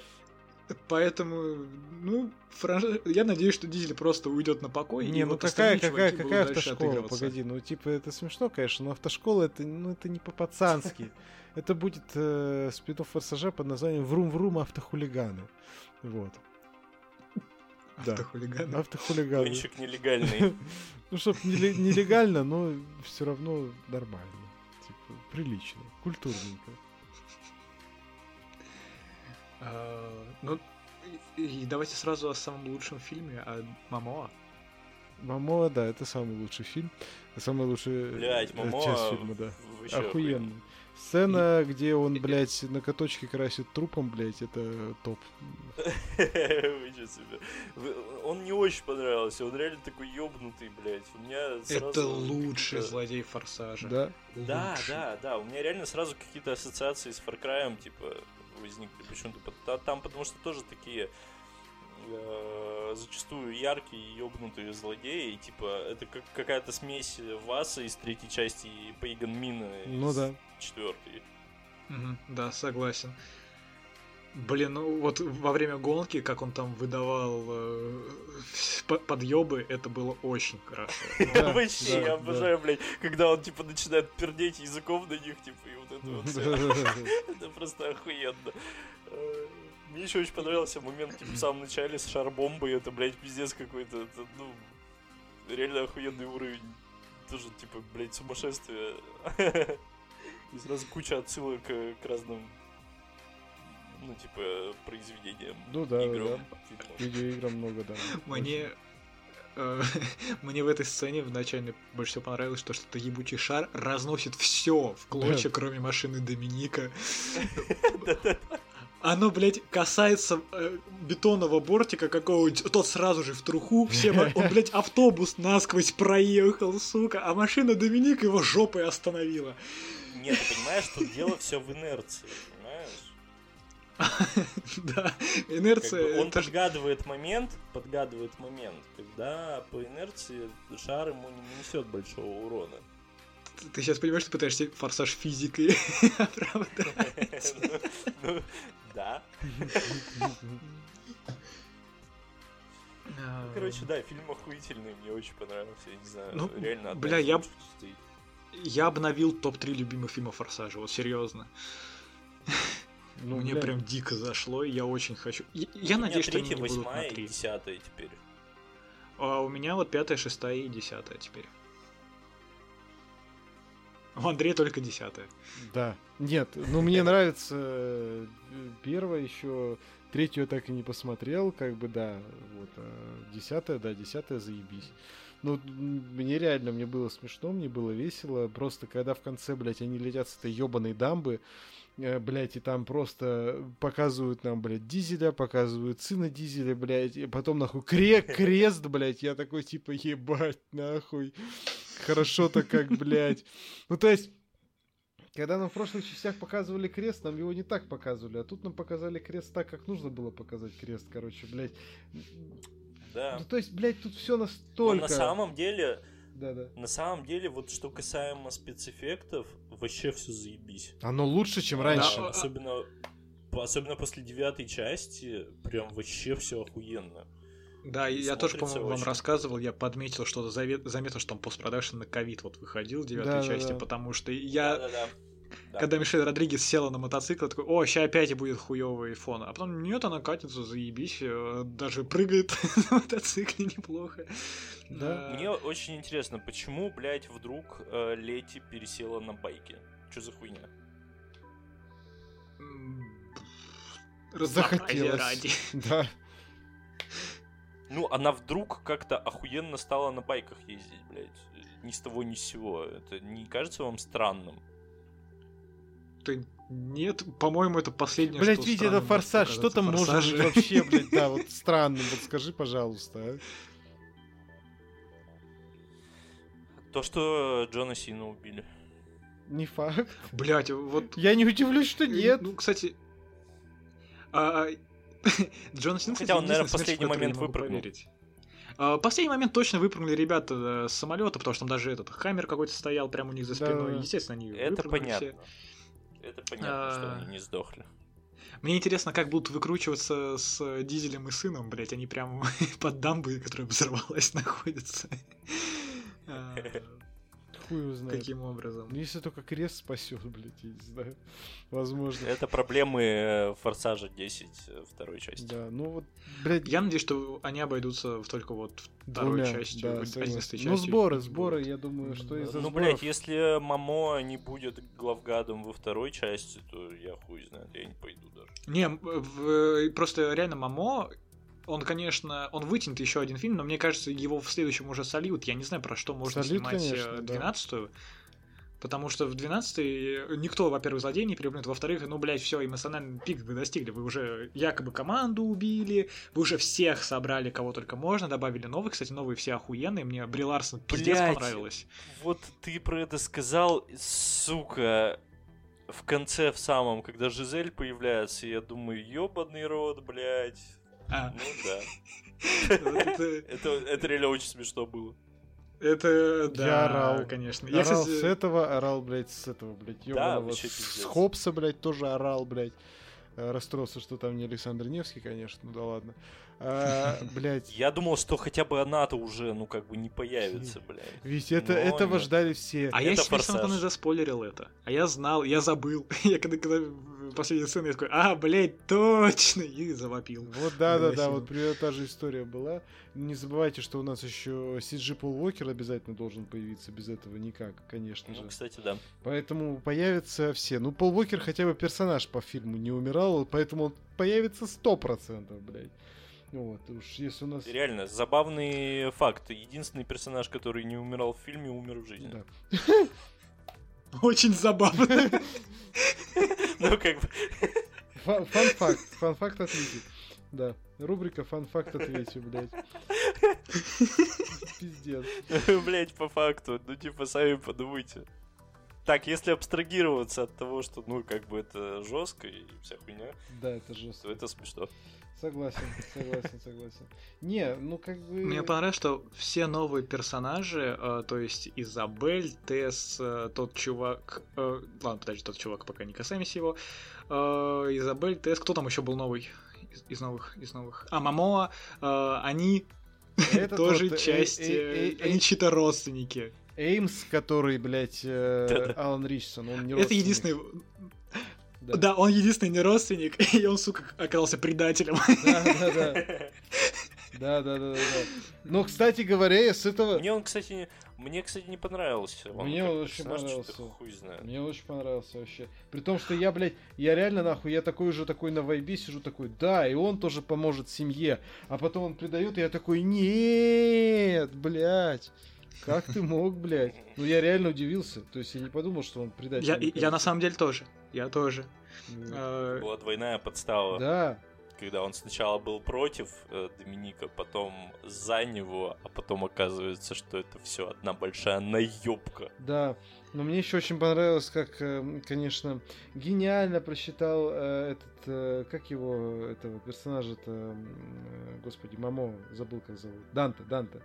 Поэтому, ну, франш... я надеюсь, что Дизель просто уйдет на покой. Не, и ну какая, какая, какая автошкола? Погоди, ну типа это смешно, конечно, но автошкола это, ну, это не по-пацански. Это будет э, спин форсажа под названием Врум-Врум автохулиганы. Вот. Да. Автохулиганы. Автохулиганы. Гонщик нелегальный. Ну, чтоб неле- нелегально, но все равно нормально. Типа, прилично, культурненько. А, Ну, и и давайте сразу о самом лучшем фильме, о Мамоа. Мамоа, да, это самый лучший фильм. Самая лучшая э, Блять, часть Мамоа. фильма, да. Охуенно. Сцена, где он, блядь, на каточке красит трупом, блядь, это топ. Ничего себе. Вы- Он не очень понравился, он реально такой ёбнутый, блядь. У меня сразу... Это лучший какие-то- злодей Форсажа. Да? Да, Лучший. да, да. У меня реально сразу какие-то ассоциации с Far Cry, типа, возникли почему-то. Там потому что тоже такие э, зачастую яркие ёбнутые злодеи. И, типа, это как какая-то смесь Васа из третьей части и Пейган Мина Ну из да. четвертой. Мгм, Да, согласен. Блин, ну вот во время гонки, как он там выдавал э, по- подъебы, это было очень хорошо. Вообще, я обожаю, блядь, когда он, типа, начинает пердеть языком на них, типа, и вот это вот. Это просто охуенно. Мне еще очень понравился момент, типа, в самом начале с шар-бомбой. Это, блядь, пиздец какой-то. Это, ну, реально охуенный уровень. Тоже, типа, блядь, сумасшествие. И сразу куча отсылок э, к разным, ну, типа, произведениям. Ну да, играм, да. фильмам. Видеоиграм много, да. Мне э, мне в этой сцене в начале больше всего понравилось то, что этот ебучий шар разносит все в клочья, кроме машины Доминика. Оно, блядь, касается э, бетонного бортика какого-нибудь, тот сразу же в труху, все, ма- он, блядь, автобус насквозь проехал, сука, а машина Доминика его жопой остановила. Нет, ты понимаешь, что дело все в инерции? Да, инерция... он подгадывает момент, подгадывает момент, когда по инерции шар ему не нанесет большого урона. Ты сейчас понимаешь, что пытаешься форсаж физикой оправдать? Ну, Да. А, Короче, да, фильм охуительный, мне очень понравился, я не знаю, Ну, реально бля, я-. Я обновил топ-3 любимых фильмов Форсажа, вот серьезно. Ну, Мне прям дико зашло, и я очень хочу. Я, я надеюсь, что они не будут на восьмая и 3. десятая теперь. А у меня вот пятая, шестая и десятая теперь. У Андрея только десятая. Да. Нет, ну мне нравится э, первая еще, третью я так и не посмотрел, как бы да, вот, а десятая, да, десятая заебись. Ну, мне реально, мне было смешно, мне было весело, просто когда в конце, блядь, они летят с этой ебаной дамбы, блядь, и там просто показывают нам, блядь, Дизеля, показывают сына Дизеля, блядь, и потом, нахуй, кре крест, блядь, я такой, типа, ебать, нахуй, хорошо-то как, блядь. Ну, то есть, когда нам в прошлых частях показывали крест, нам его не так показывали, а тут нам показали крест так, как нужно было показать крест, короче, блядь. Да. Ну, то есть, блядь, тут все Но настолько... на самом деле, Да-да. на самом деле, вот что касаемо спецэффектов, вообще все заебись. Оно лучше, чем Да, раньше. а- особенно, особенно после девятой части, прям вообще все охуенно. Да, и я тоже, по-моему, вам очень. рассказывал, я подметил что-то, завет- заметил, что там постпродакшн на ковид вот выходил в девятой Да-да-да. части, потому что я, Да-да-да. Да. Когда Мишель Родригес села на мотоцикл, такой, о, сейчас опять будет хуёвый фон. А потом, нет, она катится, заебись, э, даже прыгает на мотоцикле неплохо. Да. А, Мне очень интересно, почему, блядь, вдруг э, Лети пересела на байке? Что за хуйня? Захотелось. ради. Да. Ну, она вдруг как-то охуенно стала на байках ездить, блядь. Ни с того, ни с сего. Это не кажется вам странным? Ты- Нет, по-моему, это последнее, Блять, что Витя, это форсаж. Что там «Форсаже». вообще, блядь, да, вот странным? Вот скажи, пожалуйста, а. То, что Джона Сина убили. Не факт. Блять, вот Я не удивлюсь, что нет. Ну, кстати, а, Джон Син, Хотя он, кстати, наверное, единственная в последний момент выпрыгнул. поверить. А, последний момент точно выпрыгнули ребята э, с самолета, потому что там даже этот хаммер какой-то стоял прямо у них за спиной. Да-да-да. Естественно, они Это понятно. все. Это понятно, что А. они не сдохли. Мне интересно, как будут выкручиваться с Дизелем и сыном, блять, они прям под дамбой, которая взорвалась, находятся. Хуй его знает. Каким образом? Ну, если только крест спасет, блядь, я не знаю. Возможно. Это проблемы э, Форсажа 10 э, второй части. Да, ну вот, блядь, Я надеюсь, что они обойдутся в только вот второй двумя, частью, да, согласен. 11 Ну, частью сборы, сборы, будет. я думаю, что из-за Ну, сборов- блядь, если Мамо не будет главгадом во второй части, то я хуй знает, я не пойду даже. Не, в- просто реально Мамо, он, конечно, он вытянет еще один фильм, но мне кажется, его в следующем уже сольют. Я не знаю, про что можно Сольют, снимать конечно, э, да. 12-ю. Потому что в 12 никто, во-первых, злодей не переплюнет, во-вторых, ну, блядь, все, эмоциональный пик вы достигли. Вы уже якобы команду убили, вы уже всех собрали, кого только можно, добавили новых. Кстати, новые все охуенные. Мне Бри Ларсон пиздец Блядь. понравилось. Вот ты про это сказал, сука, в конце, в самом, когда Жизель появляется, я думаю, ёбаный рот, блядь. А, Ну да. это, Это, это реально очень смешно было. это, да, Я орал. конечно. Я, орал кстати, с этого, орал, блядь, с этого, блядь, ёбаного. вообще с. Хопса, блядь, тоже орал, блядь. Э, Расстроился, что там не Александр Невский, конечно, ну да ладно. А, блядь, Я думал, что хотя бы она-то уже, ну, как бы не появится, блядь. ведь это, Но этого нет. ждали все. А я Это себе сам «Форсаж». заспойлерил это. А я знал, я забыл. Я когда, когда в последней сцене я такой, а, блядь, точно! И завопил. Вот да, да, да, Выносил. вот примерно та же история была. Не забывайте, что у нас еще CG Пол Уокер обязательно должен появиться, без этого никак, конечно же. Ну, кстати, да. Поэтому появятся все. Ну, Пол Уокер хотя бы персонаж по фильму не умирал, поэтому он появится сто процентов, блядь. Ну Вот, уж если у нас... Реально, забавный факт. Единственный персонаж, который не умирал в фильме, умер в жизни. Да. Очень забавно. Ну, как бы, Фа- Фан-факт, фан-факт от Вити. Да, рубрика фан-факт от Вити, блядь. Пиздец. блять, по факту. Ну, типа, сами подумайте. Так, если абстрагироваться от того, что, ну, как бы это жестко и вся хуйня, Да, это жестко. то это смешно. Согласен, согласен, согласен. Не, ну как бы... Мне понравилось, что все новые персонажи, э, то есть Изабель, Тесс, э, тот чувак... э, ладно, подожди, тот чувак, пока не касаемся его. Э, Изабель, Тесс, кто там еще был новый? Из, из новых, из новых. А, Мамоа, э, они Это тоже э, часть... э, э, э, э, Они чьи-то родственники. Эймс, который, блядь, э. Алан Ричсон, он не Это единственный... Да. Да, он единственный не родственник, и он, сука, оказался предателем. Да, да, да. Да, да, да, да, да. Но, кстати говоря, я с этого... Мне он, кстати, не- мне, кстати, не понравился. Он Мне он очень понравился. Хуй знает. Мне очень понравился вообще. При том, что я, блядь, я реально нахуй, я такой уже такой на вайбе сижу, такой, да, и он тоже поможет семье. А потом он предает, и я такой, нет, блядь. Как ты мог, блядь? Ну, я реально удивился. То есть я не подумал, что он предатель. Я, я на самом деле тоже. Я тоже. Вот. Э, Была двойная подстава. Да, Когда он сначала был против э, Доминика, потом за него, а потом оказывается, что это все одна большая наебка. да. Но мне еще очень понравилось, как, э, конечно, гениально просчитал э, этот, как его, этого персонажа-то, э, господи, Мамо, забыл, как зовут, Данте, Данте.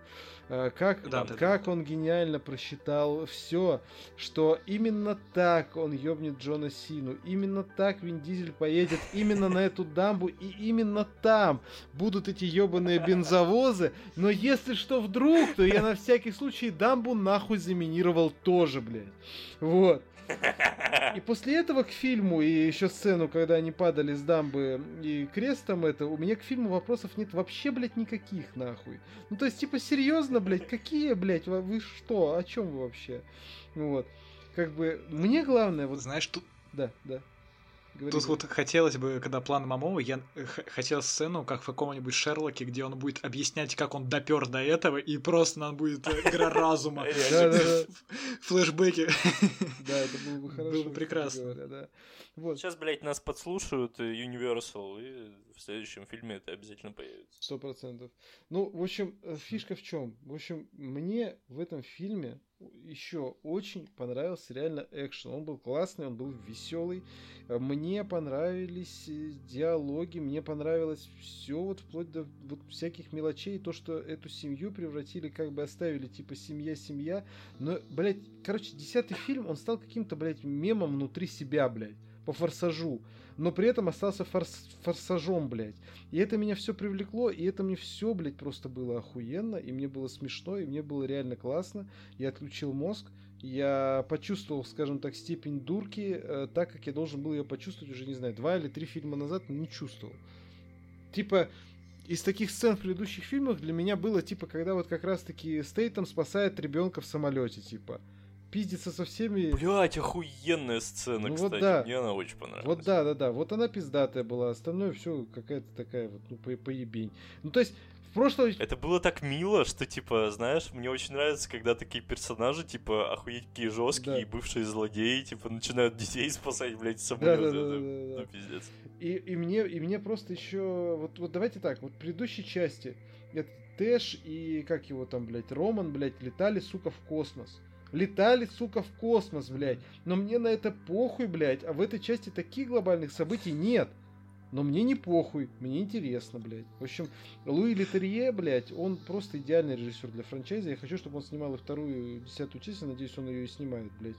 Э, Как, Данте, как он гениально просчитал все, что именно так он ёбнет Джона Сину, именно так Вин Дизель поедет именно на эту дамбу, и именно там будут эти ебаные бензовозы, но если что вдруг, то я на всякий случай дамбу нахуй заминировал тоже, блядь. Вот. И после этого к фильму, и еще сцену, когда они падали с дамбы и крестом это, у меня к фильму вопросов нет вообще, блядь, никаких, нахуй. Ну, то есть, типа, серьезно, блядь, какие, блядь, вы- что, о чем вы вообще? Вот. Как бы, мне главное, вот, знаешь, тут, да, да. Говори, тут говори. вот хотелось бы, когда план Мамова, я э, хотел сцену, как в каком-нибудь Шерлоке, где он будет объяснять, как он допер до этого, и просто нам будет э, игра разума. Да, да, это было бы хорошо. Было бы прекрасно. говоря, да. Вот, Сейчас, блядь, нас подслушают э, Universal, и в следующем фильме это обязательно появится. сто процентов. Ну, в общем, э, фишка в чем? В общем, мне в этом фильме еще очень понравился реально экшен. Он был классный, он был веселый. Мне понравились э, диалоги, мне понравилось все, вот вплоть до вот всяких мелочей, то, что эту семью превратили, как бы оставили, типа, семья-семья. Но, блядь, короче, десятый фильм, он стал каким-то, блядь, мемом внутри себя, блядь. по форсажу, но при этом остался форс форсажом, блядь. И это меня все привлекло, и это мне все, блядь, просто было охуенно, и мне было смешно, и мне было реально классно. Я отключил мозг, я почувствовал, скажем так, степень дурки, э, так как я должен был ее почувствовать уже, не знаю, два или три фильма назад, не чувствовал. Типа, из таких сцен в предыдущих фильмах для меня было, типа, когда вот как раз-таки Стейтом спасает ребенка в самолете, типа. Пиздится со всеми... Блять, охуенная сцена, Ну кстати. вот да. Мне она очень понравилась. Вот да, да, да. Вот она пиздатая была, остальное все какая-то такая вот, ну, по поебень. Ну, то есть, в прошлом... Это было так мило, что, типа, знаешь, мне очень нравится, когда такие персонажи, типа, охуеть какие жесткие, Да. и бывшие злодеи, типа, начинают детей спасать, блядь, с Да, да, да, да, да, да. Ну, пиздец. И, и мне, и мне просто еще... Вот, вот давайте так, вот в предыдущей части это Тэш и, как его там, блядь, Роман, блядь, летали, сука, в космос. Летали, сука, в космос, блядь. Но мне на это похуй, блядь. А в этой части таких глобальных событий нет. Но мне не похуй, мне интересно, блядь. В общем, Луи Летерье, блядь, он просто идеальный режиссер для франчайза. Я хочу, чтобы он снимал и вторую, и десятую часть, и надеюсь, он ее и снимает, блядь.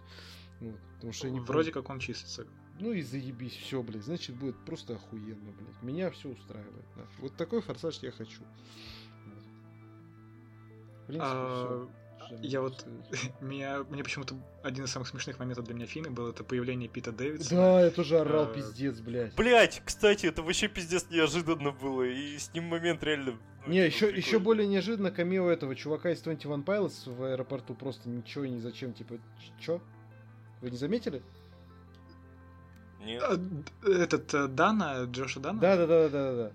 Вот, потому что я не Вроде как он чистится. ну и заебись, все, блядь. Значит, будет просто охуенно, блядь. Меня все устраивает. нахуй. Вот такой форсаж я хочу. В принципе, А, всё. Я вот меня, мне почему-то один из самых смешных моментов для меня фильма был это появление Пита Дэвидсона. Да, я тоже орал, Э, пиздец, блядь. Блять, кстати, это вообще пиздец неожиданно было, и с ним момент реально... ну, Не, типа, еще, еще прикольный. более неожиданно камео этого чувака из 21 Pilots в аэропорту просто ничего и ни зачем, типа, чё? Вы не заметили? Нет. А, Этот э, Дана, Джоша Дана? Да, да, да, да, да, да.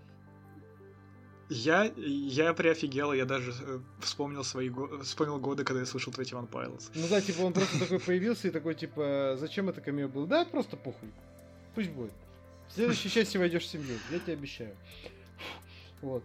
Я, я приофигел, я даже э, вспомнил свои вспомнил годы, когда я слушал 21 Pilots. Ну да, типа он просто такой появился и такой, типа, зачем это камео было? Да, просто похуй. Пусть будет. В следующей части войдешь в семью, я тебе обещаю. Вот.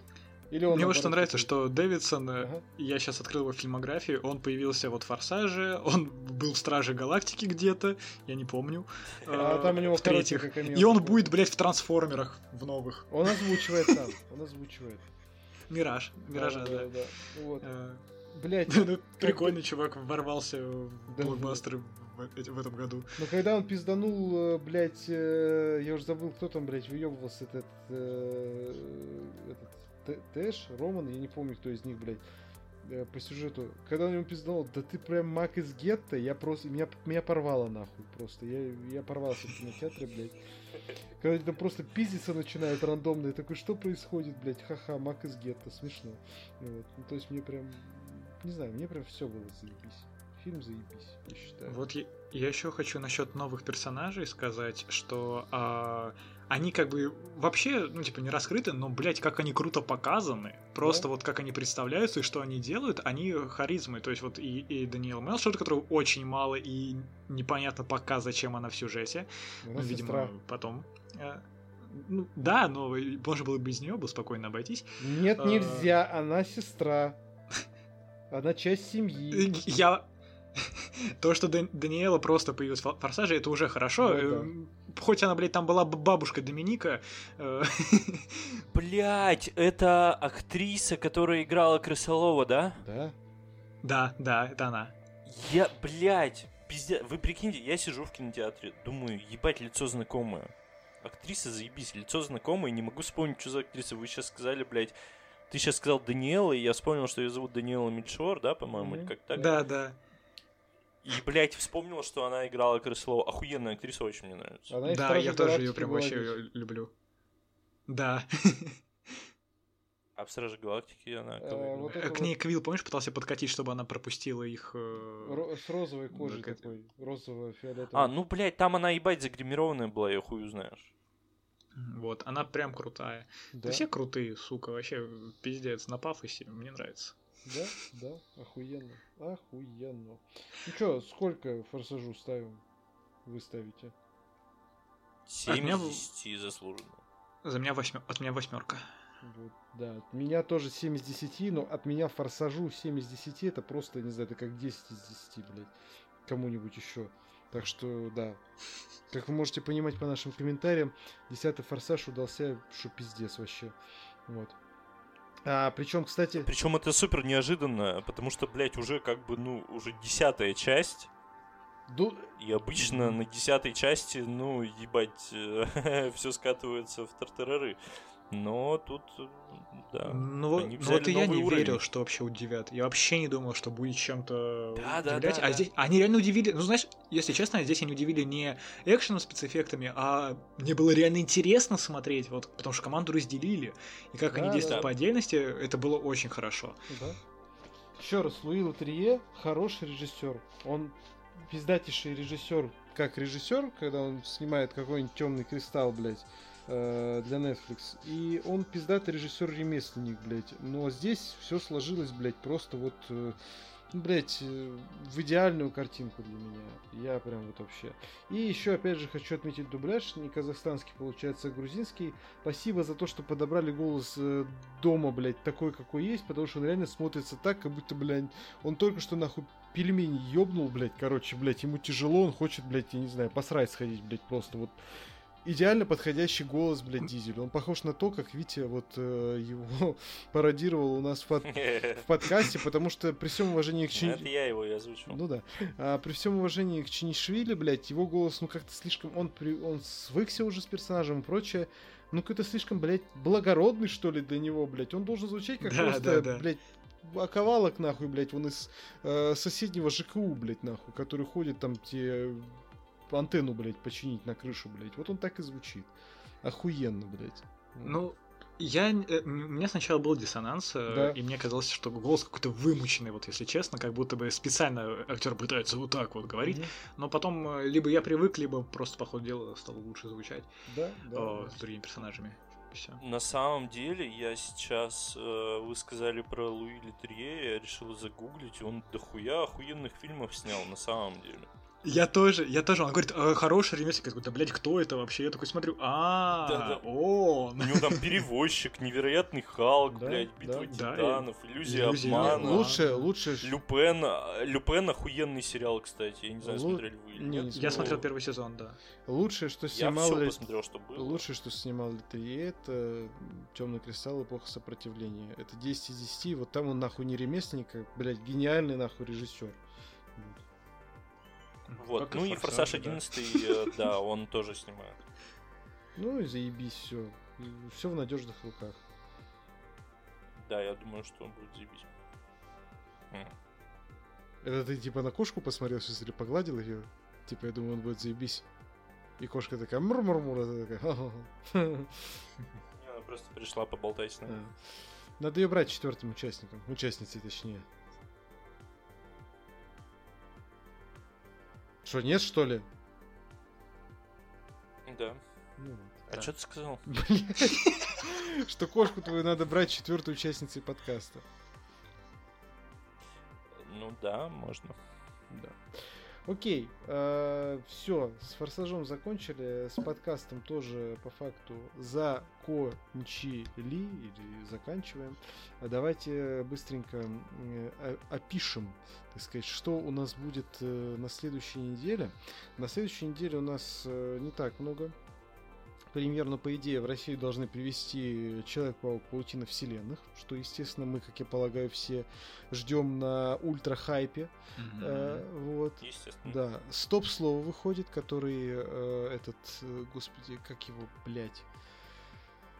Или он Мне вот что наоборот нравится, что Дэвидсон, э, Ага. я сейчас открыл его фильмографию, он появился вот в Форсаже, он был в Страже Галактики где-то, я не помню. А э, там у него в третьих. И он будет, блядь, в Трансформерах в новых. Он озвучивает там, он озвучивает. Мираж, Миража, да. да. Вот. Э, Блять, ну, Прикольный чувак ворвался в блокбастеры в этом году. но когда он пизданул, блять, я уже забыл, кто там, блять, выебывался этот, э, этот Тэш, Роман, я не помню, кто из них, блядь, э, по сюжету. Когда он ему пизданул, да ты прям маг из гетто, я просто, меня, меня порвало нахуй просто. Я, я порвался в кинотеатре, блядь. Когда они там просто пиздиться начинают рандомно, я такой, что происходит, блядь, ха-ха, маг из гетто, смешно. Вот. Ну, то есть мне прям, не знаю, мне прям все было заебись. Фильм заебись, я считаю. Вот я, я еще хочу насчет новых персонажей сказать, что а, они как бы вообще, ну, типа, не раскрыты, но, блядь, как они круто показаны. Просто Да. вот как они представляются и что они делают, они харизмы. То есть вот и, и Даниэл Мелшот, которого очень мало и непонятно пока, зачем она в сюжете. Она Ну, видимо, сестра. потом. Э, Ну, да, но можно было бы без нее бы спокойно обойтись. Нет, А. нельзя, она сестра. Она часть семьи. Я... То, что Дан- Даниэла просто появилась в Форсаже, это уже хорошо. Ну да. Эм, Хоть она, блядь, там была бабушка Доминика. э, Блять, это актриса, которая играла Крысолова, да? Да? Да, да, это она. Я, блять, пиздец. Вы прикиньте, я сижу в кинотеатре, думаю, ебать, лицо знакомое. Актриса, заебись, лицо знакомое, не могу вспомнить, что за актриса. Вы сейчас сказали, блядь, ты сейчас сказал Даниэла, и я вспомнил, что ее зовут Даниэла Мельшор, да, по-моему, или Мгм. как так? Да, да. И, блядь, вспомнил, что она играла Крысолова. Охуенная актриса, очень мне нравится. Она Да, «Страже я тоже ее прям вообще люблю. Да. А в Страже Галактики она Э, это К ней Квилл, помнишь, пытался подкатить, чтобы она пропустила их... э, с розовой кожей такой, розово-фиолетовой. А, ну, блядь, там она, ебать, загримированная была, я хуй знаешь. Вот, она прям крутая. да, Да все крутые, сука, вообще пиздец, на пафосе, мне нравится. Да, да, охуенно, охуенно. Ну чё, сколько форсажу ставим? Вы ставите? 7 меня из в- 10 заслуженно. За меня восьмер... От меня восьмерка. Вот, да, от меня тоже 7 из 10, но от меня форсажу 7 из 10, это просто, не знаю, это как 10 из 10, блядь, кому-нибудь еще. Так что, да. Как вы можете понимать по нашим комментариям, 10 форсаж удался, что пиздец вообще. Вот. А, причем, кстати, Причем это супер неожиданно, потому что, блядь, уже как бы, ну, уже десятая часть. Ду- И обычно на десятой части, ну, ебать, все скатывается в тартарары. Но тут, да. Ну, вот- Они ну взяли вот и я не уровень. верил, что вообще удивят. Я вообще не думал, что будет чем-то Да, да, удивлять. да, а да. здесь они реально удивили. Ну, знаешь, если честно, здесь они удивили не экшеном, спецэффектами, а мне было реально интересно смотреть, вот, потому что команду разделили. И как Да, они да. действуют по отдельности, это было очень хорошо. Да. Еще раз, Луи Лутрие хороший режиссер. Он пиздатейший режиссер, как режиссер, когда он снимает какой-нибудь темный кристалл, блядь, э, для Netflix. И он пиздатый режиссер-ремесленник, блядь. Но здесь все сложилось, блядь, просто вот, э, ну, блядь, э, в идеальную картинку для меня. Я прям вот вообще. И еще, опять же, хочу отметить дубляж, не казахстанский, получается, а грузинский. Спасибо за то, что подобрали голос э, дома, блядь, такой, какой есть, потому что он реально смотрится так, как будто, блядь, он только что, нахуй, пельмени ёбнул, блядь, короче, блядь, ему тяжело, он хочет, блядь, я не знаю, посрать сходить, блядь, просто вот идеально подходящий голос, блядь, Дизель. Он похож на то, как Витя вот э, его пародировал у нас в, под- в подкасте, потому что при всем уважении к Чин... Это я его и озвучил. Ну да. А, при всем уважении к Чинишвили, блядь, его голос, ну как-то слишком... Он, при... он свыкся уже с персонажем и прочее. Ну какой-то слишком, блядь, благородный, что ли, для него, блядь. Он должен звучать как Да, просто, да, да. блядь, оковалок, нахуй, блядь, он из э, соседнего ЖКУ, блядь, нахуй, который ходит там те антенну, блядь, починить на крышу, блядь. Вот он так и звучит. Охуенно, блядь. Ну, я, э, у меня сначала был диссонанс, э, Да. и мне казалось, что голос какой-то вымученный, вот если честно, как будто бы специально актер пытается вот так вот говорить. Мгм. Но потом э, либо я привык, либо просто по ходу дела стало лучше звучать Да, да. э, да. с другими персонажами. Все. На самом деле, я сейчас, э, вы сказали про Луи Литрье, я решил загуглить, он дохуя охуенных фильмов снял, на самом деле. Я тоже, я тоже. Он говорит, «Э, хороший ремесленник. Я такой, да, блядь, кто это вообще? Я такой смотрю, а, он. У него там перевозчик, невероятный Халк, Да, блядь, битва да. титанов, иллюзия Иллюзия обмана. Лучше, лучше... Люпен, Люпен охуенный сериал, кстати. Я не знаю, Лу- смотрели вы или не, нет. не Я смотрел. смотрел первый сезон, да. Лучшее, что Я снимал... все Ли- посмотрел, что было. Лучшее, что снимал Литрие, это Темный кристалл эпоха сопротивления. Это 10 из 10. Вот там он нахуй не ремесленник, а, блядь, гениальный нахуй режиссер. Вот, Как ну и Форсаж да. 11, э, да, он тоже снимает. Ну и заебись, все. Все в надежных руках. Да, я думаю, что он будет заебись. Это ты типа на кошку посмотрел сейчас или погладил ее? Типа, я думаю, он будет заебись. И кошка такая мур-мур-мур, а ты такая «Ха-ха-ха». Она просто пришла поболтать с нами. Надо ее брать четвертым участником. Участницей, точнее. Что, нет, что ли? Да. Ну, А Да. что ты сказал? Что кошку твою надо брать четвертой участницей подкаста. Ну да, можно. Да. Окей, все, с форсажом закончили, с подкастом тоже по факту закончили или заканчиваем. А Давайте быстренько э, опишем, так сказать, что у нас будет э, на следующей неделе. На следующей неделе у нас э, не так много премьер, но по идее в Россию должны привести Человек-паук Паутина Вселенных, что, естественно, мы, как я полагаю, все ждем на ультра-хайпе. Э, вот. Естественно. Да, стоп-слово выходит, который э, этот, э, господи, как его, блядь,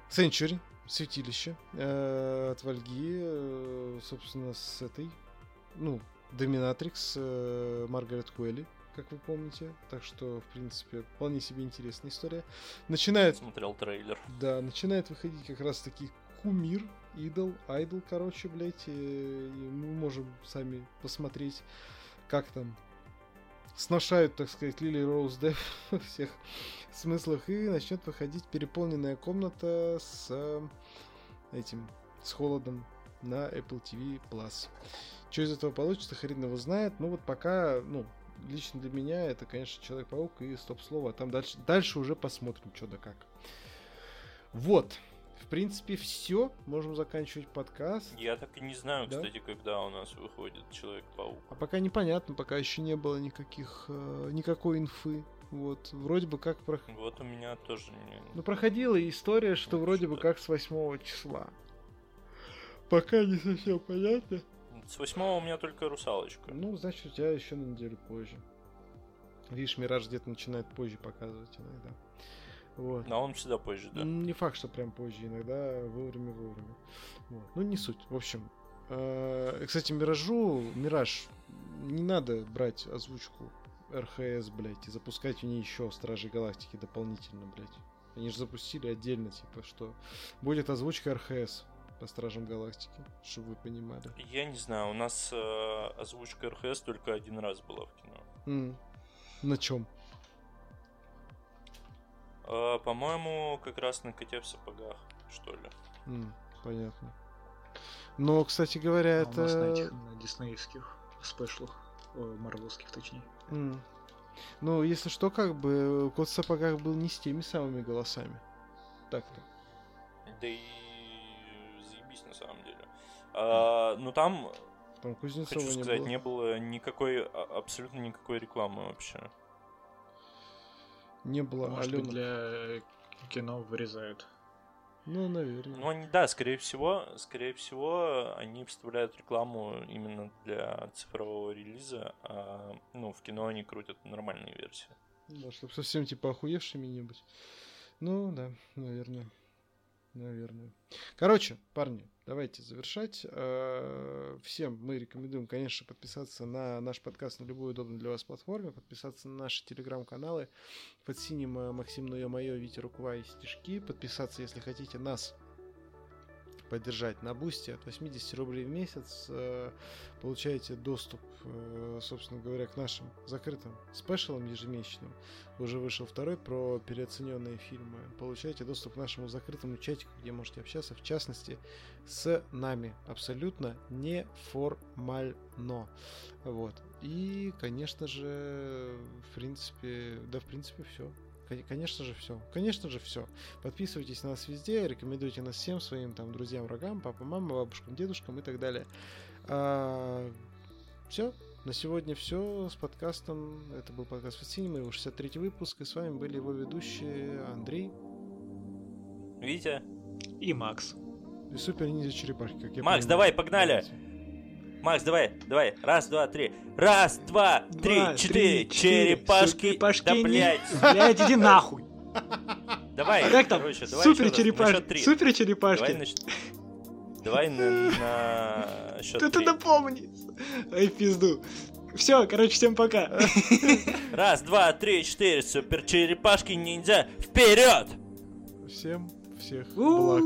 Century, святилище э, от Вальги, э, собственно, с этой, ну, Доминатрикс э, Маргарет Куэлли, как вы помните. Так что, в принципе, вполне себе интересная история. Начинает Смотрел трейлер. да, начинает выходить как раз таки кумир, идол, айдол, короче, блядь, и, и мы можем сами посмотреть, как там сношают, так сказать, Лили Роуз Дев во всех смыслах, и начнет выходить переполненная комната с э, этим, с холодом на Apple TV Plus. Что из этого получится, хрен его знает, но вот пока, ну, лично для меня это, конечно, Человек-паук и стоп-слово, а там дальше, дальше уже посмотрим, что да как. Вот. В принципе, все. Можем заканчивать подкаст. Я так и не знаю, Да? кстати, когда у нас выходит Человек-паук. А пока непонятно, пока еще не было никаких, э, никакой инфы. Вот, вроде бы как про... Вот у меня тоже не... Ну, проходила история, что Ну, вроде бы что-то. как с 8 числа. Пока не совсем понятно. С восьмого у меня только русалочка. Ну, значит, у тебя еще на неделю позже. Видишь, Мираж где-то начинает позже показывать иногда. Вот. Но он всегда позже, да. Не факт, что прям позже, иногда вовремя, вовремя. Вот. Ну, не суть. В общем, э, кстати, Миражу, Мираж, не надо брать озвучку РХС, блядь, и запускать в ней еще Стражи Галактики дополнительно, блядь. Они же запустили отдельно, типа, что будет озвучка РХС по Стражам Галактики, чтобы вы понимали. Я не знаю, у нас э, озвучка РХС только один раз была в кино. М. На чем? Э, по-моему, как раз на коте в сапогах, что ли. М, понятно. Но, кстати говоря, А у нас на это... этих, на диснеевских спешлах, о, марвелских точнее. М. Ну, если что, как бы Кот в сапогах был не с теми самыми голосами. Так-то. Да и заебись на самом деле. А, ну там, Там Кузнецова хочу не сказать, было. не было никакой, а- абсолютно никакой рекламы вообще. Не было Может Алена. быть, для э, кино вырезают. Ну, наверное. Ну, они, да, скорее всего, скорее всего, они вставляют рекламу именно для цифрового релиза, а, ну, в кино они крутят нормальные версии. Да, чтобы совсем типа охуевшими не быть. Ну, да, наверное. Наверное. Короче, парни, давайте завершать. Э, Всем мы рекомендуем, конечно, подписаться на наш подкаст на любой удобной для вас платформе, подписаться на наши телеграм-каналы под синим э, Максим Ну Мое, Витя Руква и Стишки, подписаться, если хотите нас поддержать на бусте от 80 рублей в месяц э, получаете доступ, э, собственно говоря, к нашим закрытым спешалам ежемесячным. Уже вышел второй про переоцененные фильмы. Получаете доступ к нашему закрытому чатику, где можете общаться, в частности, с нами. Абсолютно неформально. Вот. И, конечно же, в принципе, да, в принципе, все. Конечно же, все. Конечно же, все. Подписывайтесь на нас везде, рекомендуйте нас всем своим там друзьям, врагам, папам, мамам, бабушкам, дедушкам и так далее. все. На сегодня все с подкастом. Это был подкаст Фасинема, его 63 выпуск. И с вами были его ведущие Андрей Видите? И Макс. и Супер Ниндзя Черепахи, как я Макс, понимаю. давай, погнали! Макс, давай, давай. Раз, два, три. Раз, два, три, Два, четыре. три. Черепашки. Черепашки Да, блядь. Блядь, иди нахуй. Давай, А как там? короче, давай Супер. На счёт черепашки. Супер Давай, черепашки. нач- Давай на, на счет Ты три. это помни. Ай, пизду. Все, короче, всем пока. Раз, два, три, четыре. Супер черепашки ниндзя. Вперед! Всем всех благ.